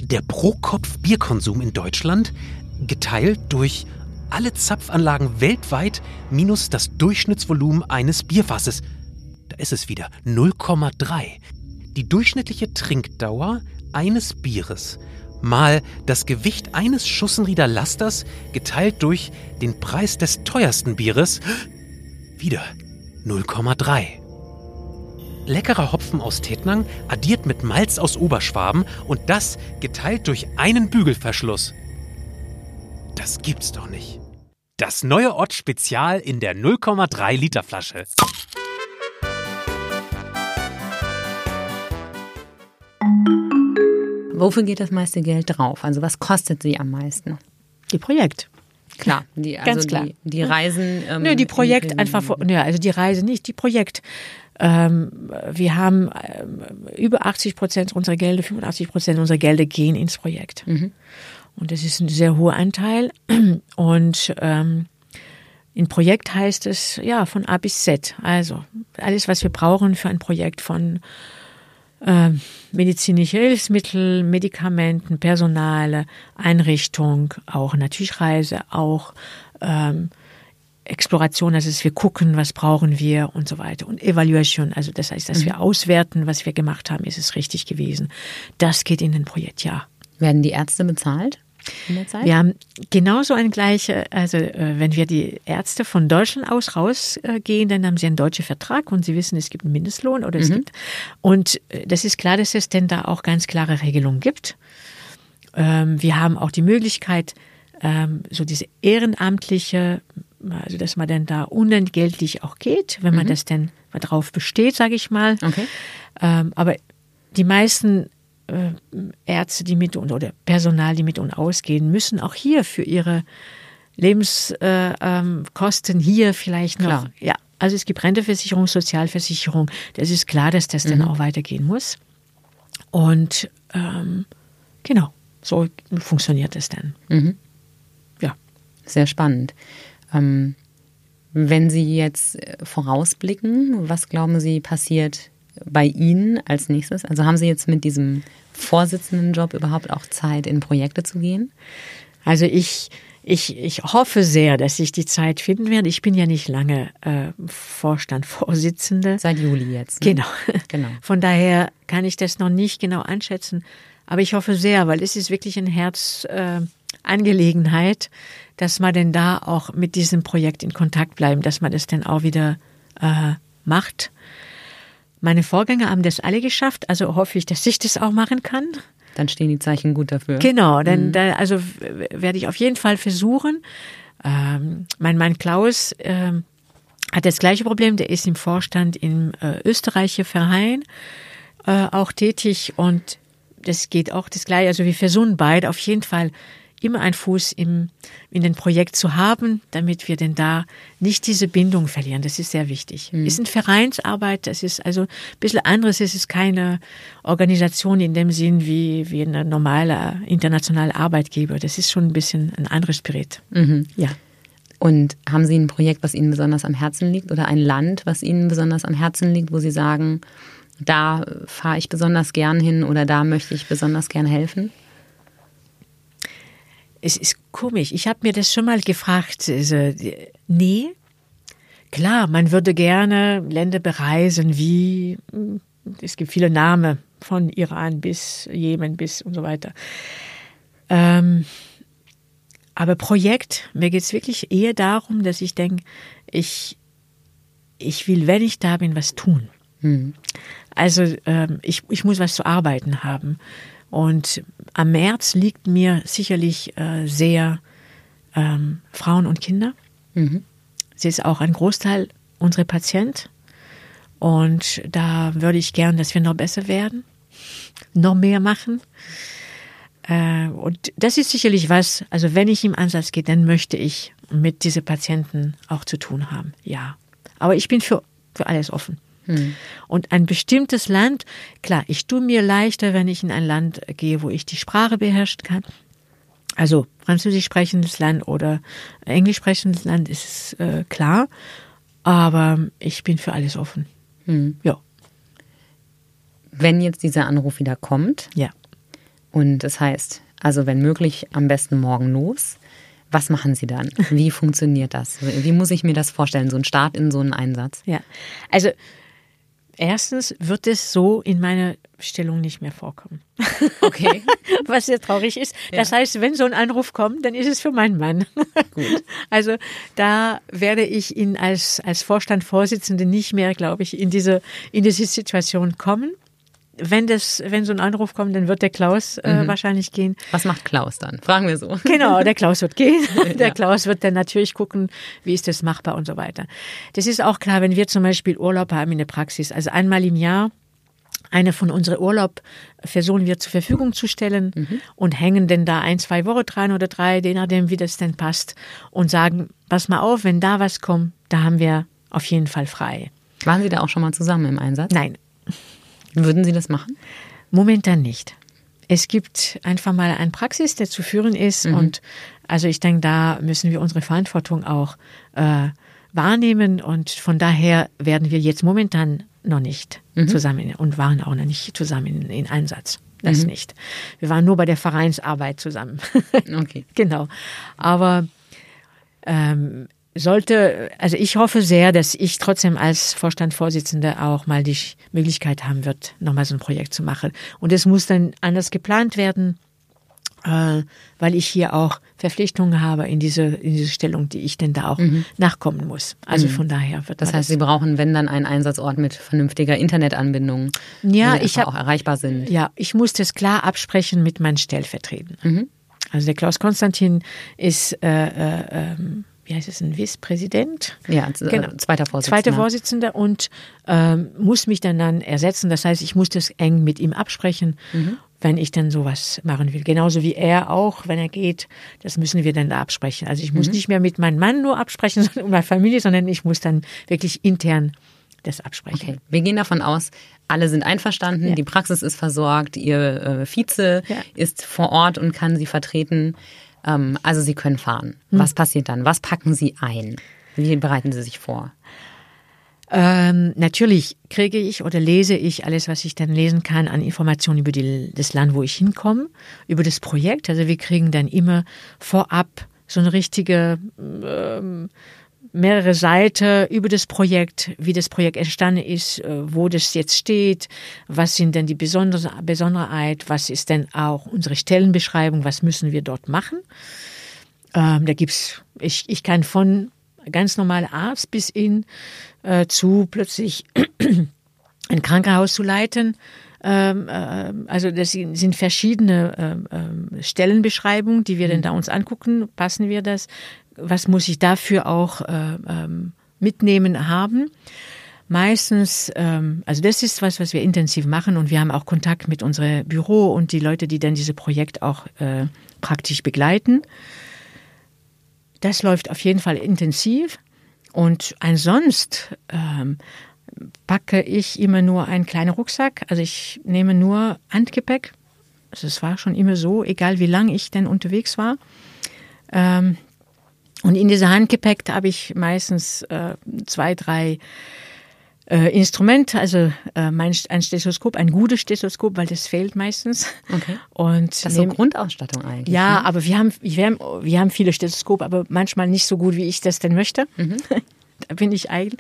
D: Der Pro-Kopf-Bierkonsum in Deutschland geteilt durch alle Zapfanlagen weltweit minus das Durchschnittsvolumen eines Bierfasses. Da ist es wieder 0,3. Die durchschnittliche Trinkdauer eines Bieres mal das Gewicht eines Schussenrieder Lasters geteilt durch den Preis des teuersten Bieres wieder 0,3. Leckerer Hopfen aus Tettnang addiert mit Malz aus Oberschwaben und das geteilt durch einen Bügelverschluss. Das gibt's doch nicht. Das neue Ott Spezial in der 0,3 Liter Flasche.
B: Wofür geht das meiste Geld drauf? Also was kostet sie am meisten?
A: Die Projekt.
B: Klar, die, also
A: Ganz klar.
B: Die, die Reisen.
A: Ähm, Nö, die Projekt in, einfach, ja, also die Reise nicht, die Projekt. Ähm, wir haben ähm, über 80 Prozent unserer Gelder, 85 Prozent unserer Gelder gehen ins Projekt. Mhm. Und das ist ein sehr hoher Anteil. Und ähm, in Projekt heißt es ja von A bis Z. Also alles, was wir brauchen für ein Projekt von äh, medizinische Hilfsmittel, Medikamenten, Personal, Einrichtung, auch natürlich Reise, auch ähm, Exploration, also dass wir gucken, was brauchen wir und so weiter. Und Evaluation, also das heißt, dass mhm. wir auswerten, was wir gemacht haben, ist es richtig gewesen. Das geht in ein Projekt, ja.
B: Werden die Ärzte bezahlt? In der Zeit?
A: Wir haben genauso ein gleiche, also äh, wenn wir die Ärzte von Deutschland aus rausgehen, dann haben sie einen deutschen Vertrag und sie wissen, es gibt einen Mindestlohn oder es mhm. gibt. Und äh, das ist klar, dass es denn da auch ganz klare Regelungen gibt. Ähm, wir haben auch die Möglichkeit, ähm, so diese ehrenamtliche also dass man dann da unentgeltlich auch geht, wenn man mhm. das denn darauf besteht, sage ich mal.
B: Okay.
A: Ähm, aber die meisten äh, Ärzte, die mit uns oder Personal, die mit uns ausgehen, müssen auch hier für ihre Lebenskosten äh, ähm, hier vielleicht noch. Klar. Ja, also es gibt Renteversicherung, Sozialversicherung. Das ist klar, dass das mhm. dann auch weitergehen muss. Und ähm, genau, so funktioniert es dann.
B: Mhm. Ja. Sehr spannend. Ähm, wenn Sie jetzt äh, vorausblicken, was glauben Sie passiert bei Ihnen als nächstes? Also haben Sie jetzt mit diesem Vorsitzendenjob überhaupt auch Zeit, in Projekte zu gehen?
A: Also ich, ich, ich hoffe sehr, dass ich die Zeit finden werde. Ich bin ja nicht lange äh, Vorstand, Vorsitzende.
B: Seit Juli jetzt. Ne?
A: Genau. genau. Von daher kann ich das noch nicht genau einschätzen. Aber ich hoffe sehr, weil es ist wirklich eine Herzangelegenheit, äh, dass man denn da auch mit diesem Projekt in Kontakt bleiben, dass man das dann auch wieder äh, macht. Meine Vorgänger haben das alle geschafft, also hoffe ich, dass ich das auch machen kann.
B: Dann stehen die Zeichen gut dafür.
A: Genau, dann, mhm. dann also werde ich auf jeden Fall versuchen. Ähm, mein Mann Klaus ähm, hat das gleiche Problem, der ist im Vorstand im äh, österreichischer Verein äh, auch tätig und das geht auch das gleiche. Also wir versuchen beide auf jeden Fall immer einen Fuß im, in den Projekt zu haben, damit wir denn da nicht diese Bindung verlieren. Das ist sehr wichtig. Mhm. Ist eine Vereinsarbeit, das ist also ein bisschen anderes. Es ist keine Organisation in dem Sinn wie, wie eine normale internationale Arbeitgeber. Das ist schon ein bisschen ein anderes Spirit.
B: Mhm. Ja. Und haben Sie ein Projekt, was Ihnen besonders am Herzen liegt oder ein Land, was Ihnen besonders am Herzen liegt, wo Sie sagen, da fahre ich besonders gern hin oder da möchte ich besonders gern helfen?
A: Es ist komisch. Ich habe mir das schon mal gefragt. Also, nee, klar, man würde gerne Länder bereisen, wie hm, es gibt viele Namen von Iran bis Jemen bis und so weiter. Ähm, aber Projekt, mir geht es wirklich eher darum, dass ich denke, ich, ich will, wenn ich da bin, was tun. Mhm. Also ähm, ich, ich muss was zu arbeiten haben. Und am März liegt mir sicherlich äh, sehr ähm, Frauen und Kinder. Mhm. Sie ist auch ein Großteil unserer Patient. Und da würde ich gern, dass wir noch besser werden, noch mehr machen. Äh, und das ist sicherlich was, also wenn ich im Ansatz gehe, dann möchte ich mit diesen Patienten auch zu tun haben. Ja. Aber ich bin für, für alles offen. Hm. Und ein bestimmtes Land, klar, ich tue mir leichter, wenn ich in ein Land gehe, wo ich die Sprache beherrschen kann. Also französisch sprechendes Land oder englisch sprechendes Land ist äh, klar. Aber ich bin für alles offen. Hm. Ja.
B: Wenn jetzt dieser Anruf wieder kommt.
A: Ja.
B: Und das heißt, also wenn möglich, am besten morgen los. Was machen Sie dann? Wie funktioniert das? Wie muss ich mir das vorstellen, so ein Start in so einen Einsatz?
A: Ja, also erstens wird es so in meiner Stellung nicht mehr vorkommen.
B: Okay.
A: Was sehr traurig ist. Das ja. heißt, wenn so ein Anruf kommt, dann ist es für meinen Mann. Gut. Also da werde ich ihn als, als Vorstandvorsitzende nicht mehr, glaube ich, in diese, in diese Situation kommen wenn das, wenn so ein Anruf kommt, dann wird der Klaus äh, mhm. wahrscheinlich gehen.
B: Was macht Klaus dann? Fragen wir so.
A: Genau, der Klaus wird gehen. Der ja. Klaus wird dann natürlich gucken, wie ist das machbar und so weiter. Das ist auch klar, wenn wir zum Beispiel Urlaub haben in der Praxis, also einmal im Jahr eine von unseren Urlaub versuchen wir zur Verfügung zu stellen mhm. und hängen denn da ein, zwei Wochen dran oder drei, je nachdem, wie das denn passt und sagen, pass mal auf, wenn da was kommt, da haben wir auf jeden Fall frei.
B: Waren Sie da auch schon mal zusammen im Einsatz?
A: Nein,
B: würden Sie das machen?
A: Momentan nicht. Es gibt einfach mal eine Praxis, der zu führen ist. Mhm. Und also ich denke, da müssen wir unsere Verantwortung auch äh, wahrnehmen. Und von daher werden wir jetzt momentan noch nicht mhm. zusammen und waren auch noch nicht zusammen in, in Einsatz. Das mhm. nicht. Wir waren nur bei der Vereinsarbeit zusammen.
B: okay.
A: Genau. Aber ähm, sollte, also ich hoffe sehr, dass ich trotzdem als Vorstandsvorsitzende auch mal die Möglichkeit haben wird, nochmal so ein Projekt zu machen. Und es muss dann anders geplant werden, äh, weil ich hier auch Verpflichtungen habe in diese, in diese Stellung, die ich denn da auch mhm. nachkommen muss. Also mhm. von daher wird
B: das. heißt, das Sie brauchen, wenn dann einen Einsatzort mit vernünftiger Internetanbindung,
A: ja, ich
B: hab, auch erreichbar sind.
A: Ja, ich muss das klar absprechen mit meinen Stellvertretern. Mhm. Also der Klaus Konstantin ist äh, äh, ähm, wie heißt es, ein Vizepräsident?
B: Ja, äh, genau. zweiter Vorsitzender.
A: Zweiter Vorsitzender und ähm, muss mich dann dann ersetzen. Das heißt, ich muss das eng mit ihm absprechen, mhm. wenn ich dann sowas machen will. Genauso wie er auch, wenn er geht, das müssen wir dann da absprechen. Also ich muss mhm. nicht mehr mit meinem Mann nur absprechen, sondern mit meiner Familie, sondern ich muss dann wirklich intern das absprechen.
B: Okay, wir gehen davon aus, alle sind einverstanden, ja. die Praxis ist versorgt, ihr äh, Vize ja. ist vor Ort und kann sie vertreten. Ähm, also Sie können fahren. Hm. Was passiert dann? Was packen Sie ein? Wie bereiten Sie sich vor?
A: Ähm, natürlich kriege ich oder lese ich alles, was ich dann lesen kann an Informationen über die, das Land, wo ich hinkomme, über das Projekt. Also wir kriegen dann immer vorab so eine richtige ähm, mehrere Seiten über das Projekt, wie das Projekt entstanden ist, äh, wo das jetzt steht, was sind denn die Besonder Besonderheit, was ist denn auch unsere Stellenbeschreibung, was müssen wir dort machen. Ähm, da gibt's, ich, ich kann von ganz normaler Arzt bis hin äh, zu plötzlich ein Krankenhaus zu leiten. Ähm, äh, also das sind verschiedene äh, Stellenbeschreibungen, die wir mhm. dann da uns angucken. Passen wir das? Was muss ich dafür auch äh, ähm, mitnehmen haben. Meistens, ähm, also das ist was, was wir intensiv machen und wir haben auch Kontakt mit unserem Büro und die Leute, die dann dieses Projekt auch äh, praktisch begleiten. Das läuft auf jeden Fall intensiv und ansonsten ähm, packe ich immer nur einen kleinen Rucksack. Also ich nehme nur Handgepäck. Also es war schon immer so, egal wie lang ich denn unterwegs war. Ähm, und in dieser Handgepäck habe ich meistens äh, zwei, drei äh, Instrumente, also äh, mein, ein Stethoskop, ein gutes Stethoskop, weil das fehlt meistens.
B: Okay. Und das ist so Grundausstattung eigentlich.
A: Ja, ne? aber wir haben, wir haben, wir haben viele Stethoskope, aber manchmal nicht so gut, wie ich das denn möchte. Mhm. da bin ich eigen.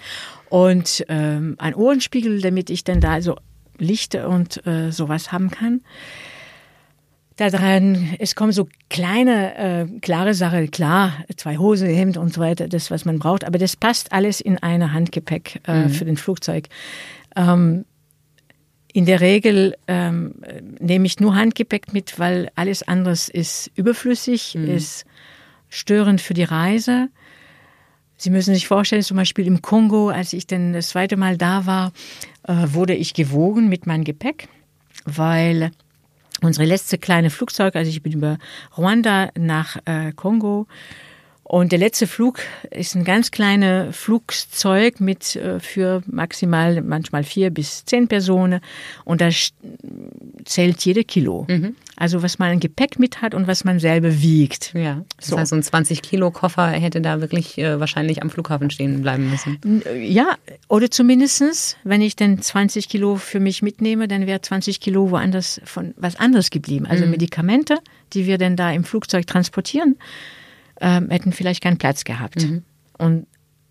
A: Und ähm, ein Ohrenspiegel, damit ich dann da so Lichter und äh, sowas haben kann daran, es kommen so kleine, äh, klare Sachen, klar, zwei Hose, Hemd und so weiter, das, was man braucht, aber das passt alles in eine Handgepäck äh, mhm. für den Flugzeug. Ähm, in der Regel ähm, nehme ich nur Handgepäck mit, weil alles anderes ist überflüssig, mhm. ist störend für die Reise. Sie müssen sich vorstellen, zum Beispiel im Kongo, als ich dann das zweite Mal da war, äh, wurde ich gewogen mit meinem Gepäck, weil unsere letzte kleine Flugzeug, also ich bin über Ruanda nach äh, Kongo und der letzte Flug ist ein ganz kleines Flugzeug mit äh, für maximal manchmal vier bis zehn Personen und da zählt jede Kilo. Mhm. Also was man an Gepäck mit hat und was man selber wiegt.
B: Ja, das so. heißt, so ein 20 Kilo Koffer hätte da wirklich äh, wahrscheinlich am Flughafen stehen bleiben müssen.
A: Ja, oder zumindestens, wenn ich dann 20 Kilo für mich mitnehme, dann wäre 20 Kilo woanders von was anderes geblieben. Also mhm. Medikamente, die wir dann da im Flugzeug transportieren ähm, hätten vielleicht keinen Platz gehabt. Mhm. Und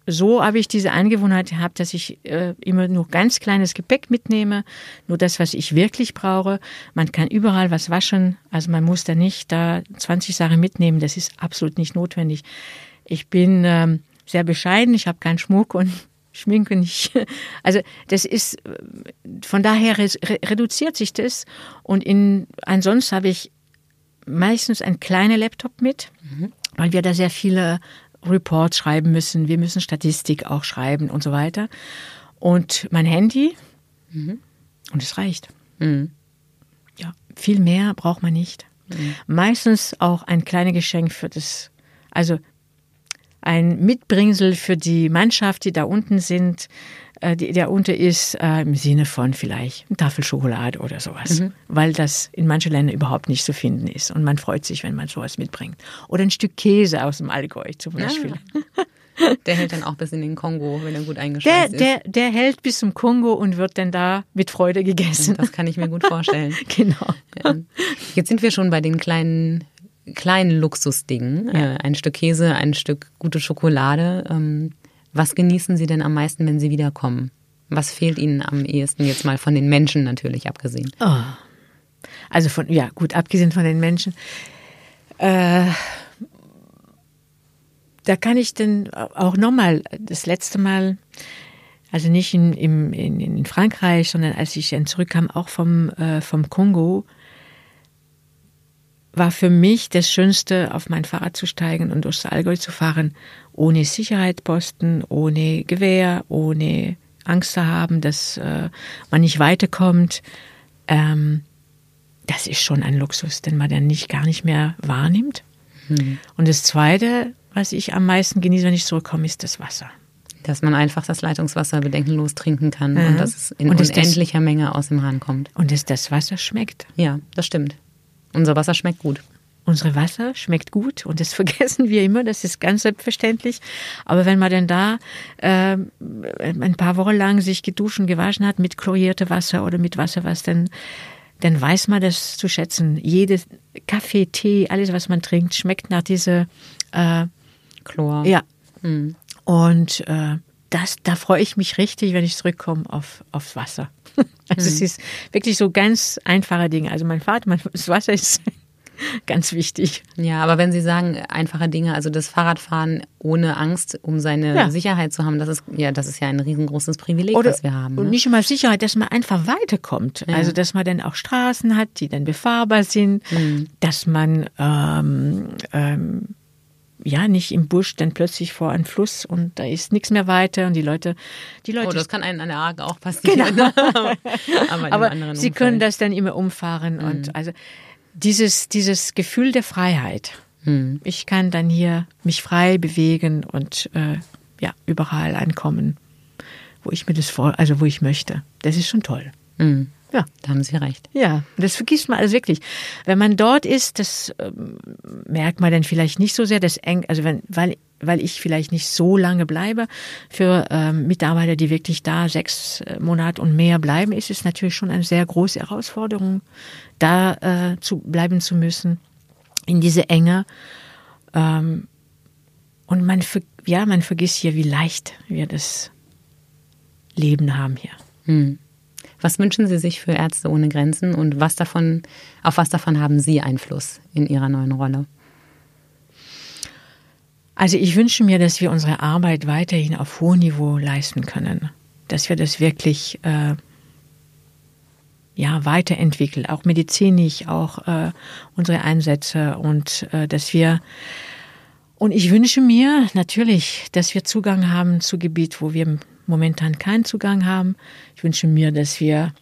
A: so habe ich diese Angewohnheit gehabt, dass ich äh, immer nur ganz kleines Gepäck mitnehme, nur das, was ich wirklich brauche. Man kann überall was waschen, also man muss da nicht da 20 Sachen mitnehmen, das ist absolut nicht notwendig. Ich bin ähm, sehr bescheiden, ich habe keinen Schmuck und Schminke nicht. Also das ist, von daher reduziert sich das und in, ansonsten habe ich meistens einen kleinen Laptop mit. Mhm weil wir da sehr viele Reports schreiben müssen. Wir müssen Statistik auch schreiben und so weiter. Und mein Handy mhm. und es reicht. Mhm. Ja, viel mehr braucht man nicht. Mhm. Meistens auch ein kleines Geschenk für das, also ein Mitbringsel für die Mannschaft, die da unten sind, äh, die, der unter ist, äh, im Sinne von vielleicht eine Tafel Schokolade oder sowas, mhm. weil das in manchen Ländern überhaupt nicht zu finden ist. Und man freut sich, wenn man sowas mitbringt. Oder ein Stück Käse aus dem Allgäu zum Beispiel. Ja.
B: Der hält dann auch bis in den Kongo, wenn er gut eingeschweißt
A: ist. Der, der hält bis zum Kongo und wird dann da mit Freude gegessen.
B: Das kann ich mir gut vorstellen.
A: genau.
B: Jetzt sind wir schon bei den kleinen kleinen Luxusdingen. Ja. Äh, ein Stück Käse, ein Stück gute Schokolade. Ähm, was genießen Sie denn am meisten, wenn Sie wiederkommen? Was fehlt Ihnen am ehesten jetzt mal von den Menschen natürlich abgesehen?
A: Oh. Also von, ja, gut, abgesehen von den Menschen. Äh, da kann ich denn auch nochmal, das letzte Mal, also nicht in, in, in Frankreich, sondern als ich dann zurückkam, auch vom, äh, vom Kongo, war für mich das Schönste, auf mein Fahrrad zu steigen und durchs Allgäu zu fahren, ohne Sicherheitsposten, ohne Gewehr, ohne Angst zu haben, dass äh, man nicht weiterkommt. Ähm, das ist schon ein Luxus, den man dann nicht gar nicht mehr wahrnimmt. Mhm. Und das Zweite, was ich am meisten genieße, wenn ich zurückkomme, ist das Wasser.
B: Dass man einfach das Leitungswasser bedenkenlos trinken kann mhm. und dass es in unendlicher das, Menge aus dem Hahn kommt.
A: Und dass das Wasser schmeckt.
B: Ja, das stimmt. Unser Wasser schmeckt gut.
A: Unsere Wasser schmeckt gut und das vergessen wir immer, das ist ganz selbstverständlich. Aber wenn man denn da äh, ein paar Wochen lang sich geduscht und gewaschen hat mit chloriertem Wasser oder mit Wasser, was dann, dann weiß man das zu schätzen. Jede Kaffee, Tee, alles, was man trinkt, schmeckt nach dieser äh,
B: Chlor.
A: Ja. Mhm. Und äh, das, da freue ich mich richtig, wenn ich zurückkomme auf, aufs Wasser. Also mhm. es ist wirklich so ganz einfache Dinge. Also mein Vater, mein, das Wasser ist ganz wichtig.
B: Ja, aber wenn Sie sagen einfache Dinge, also das Fahrradfahren ohne Angst, um seine ja. Sicherheit zu haben, das ist ja, das ist ja ein riesengroßes Privileg, Oder, das wir haben. Ne?
A: Und nicht immer Sicherheit, dass man einfach weiterkommt. Ja. Also dass man dann auch Straßen hat, die dann befahrbar sind, mhm. dass man ähm, ähm, ja, nicht im Busch, dann plötzlich vor einem Fluss und da ist nichts mehr weiter und die Leute, die Leute.
B: Oh, das kann einem an der Arge auch passieren.
A: Genau. aber, aber sie können das dann immer umfahren mhm. und also dieses, dieses Gefühl der Freiheit. Mhm. Ich kann dann hier mich frei bewegen und äh, ja, überall ankommen, wo ich mir das vor, also wo ich möchte. Das ist schon toll.
B: Mhm. Ja. Da haben Sie recht.
A: Ja, das vergisst man also wirklich. Wenn man dort ist, das äh, merkt man dann vielleicht nicht so sehr, das eng, also wenn, weil, weil ich vielleicht nicht so lange bleibe. Für ähm, Mitarbeiter, die wirklich da sechs äh, Monate und mehr bleiben, ist es natürlich schon eine sehr große Herausforderung, da äh, zu bleiben zu müssen, in diese Enge. Ähm, und man, ja, man vergisst hier, wie leicht wir das Leben haben hier. Hm.
B: Was wünschen Sie sich für Ärzte ohne Grenzen und was davon, auf was davon haben Sie Einfluss in Ihrer neuen Rolle?
A: Also ich wünsche mir, dass wir unsere Arbeit weiterhin auf hohem Niveau leisten können. dass wir das wirklich äh, ja, weiterentwickeln, auch medizinisch, auch äh, unsere Einsätze und äh, dass wir und ich wünsche mir natürlich, dass wir Zugang haben zu Gebiet, wo wir momentan keinen Zugang haben. Ich wünsche mir, dass wir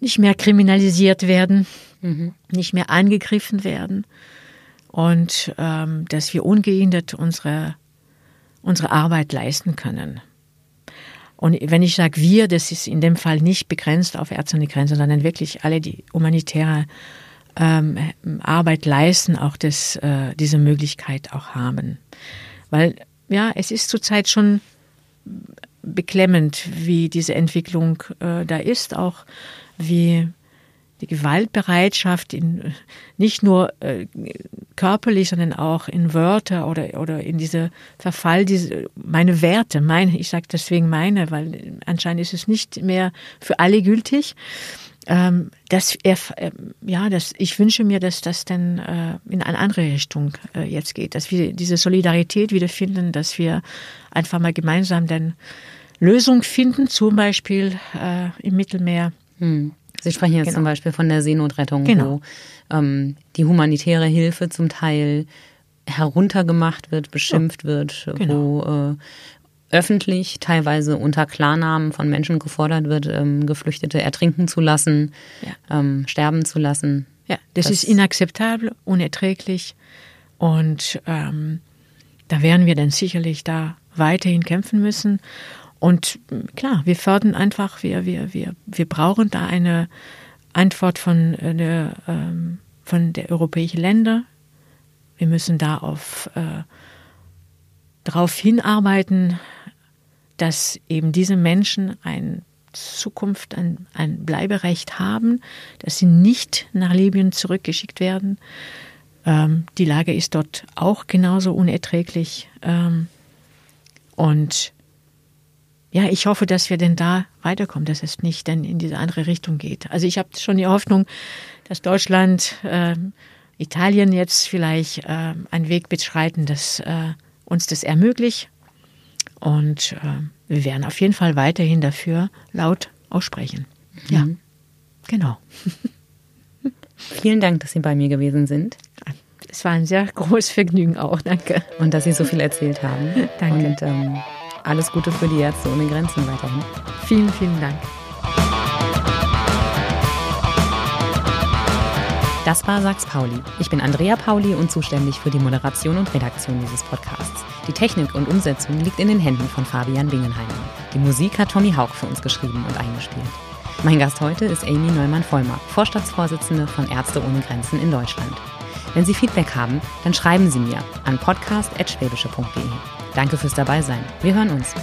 A: nicht mehr kriminalisiert werden, mhm. nicht mehr angegriffen werden und ähm, dass wir ungehindert unsere, unsere Arbeit leisten können. Und wenn ich sage wir, das ist in dem Fall nicht begrenzt auf Ärzte ohne Grenzen, sondern wirklich alle, die humanitäre ähm, Arbeit leisten, auch das, äh, diese Möglichkeit auch haben. Weil ja, es ist zurzeit schon beklemmend, wie diese Entwicklung äh, da ist, auch wie die Gewaltbereitschaft in, nicht nur äh, körperlich, sondern auch in Wörter oder, oder in diese Verfall, diese, meine Werte, meine, ich sage deswegen meine, weil anscheinend ist es nicht mehr für alle gültig. Ähm, dass er, äh, ja, das, ich wünsche mir, dass das dann äh, in eine andere Richtung äh, jetzt geht, dass wir diese Solidarität wiederfinden, dass wir einfach mal gemeinsam dann Lösung finden, zum Beispiel äh, im Mittelmeer.
B: Hm. Sie sprechen jetzt genau. zum Beispiel von der Seenotrettung, genau. wo ähm, die humanitäre Hilfe zum Teil heruntergemacht wird, beschimpft ja. wird, genau. wo äh, öffentlich, teilweise unter Klarnamen von Menschen gefordert wird, ähm, Geflüchtete ertrinken zu lassen, ja. ähm, sterben zu lassen.
A: Ja, das, das, ist inakzeptabel, unerträglich. Und ähm, da werden wir dann sicherlich da weiterhin kämpfen müssen. Und klar, wir fördern einfach, wir, wir, wir, wir brauchen da eine Antwort von äh, der, ähm, von der europäischen Länder. Wir müssen da auf, äh, darauf hinarbeiten, dass eben diese Menschen eine Zukunft, ein, ein Bleiberecht haben, dass sie nicht nach Libyen zurückgeschickt werden. Ähm, die Lage ist dort auch genauso unerträglich. Ähm, und ja, ich hoffe, dass wir denn da weiterkommen, dass es nicht dann in diese andere Richtung geht. Also ich habe schon die Hoffnung, dass Deutschland, äh, Italien jetzt vielleicht äh, einen Weg beschreiten, dass äh, uns das ermöglicht. Und äh, wir werden auf jeden Fall weiterhin dafür laut aussprechen. Mhm. Ja, genau.
B: Vielen Dank, dass Sie bei mir gewesen sind.
A: Es war ein sehr großes Vergnügen auch, danke.
B: Und dass Sie so viel erzählt haben.
A: danke.
B: Und ähm, alles Gute für die Ärzte ohne Grenzen weiterhin.
A: Vielen, vielen Dank.
B: Das war Sachs Pauli. Ich bin Andrea Pauli und zuständig für die Moderation und Redaktion dieses Podcasts. Die Technik und Umsetzung liegt in den Händen von Fabian Bingenheimer. Die Musik hat Tommy Haug für uns geschrieben und eingespielt. Mein Gast heute ist Amy Neumann-Vollmer, Vorstandsvorsitzende von Ärzte ohne Grenzen in Deutschland. Wenn Sie Feedback haben, dann schreiben Sie mir an podcast.schwäbische.de. Danke fürs Dabeisein. Wir hören uns.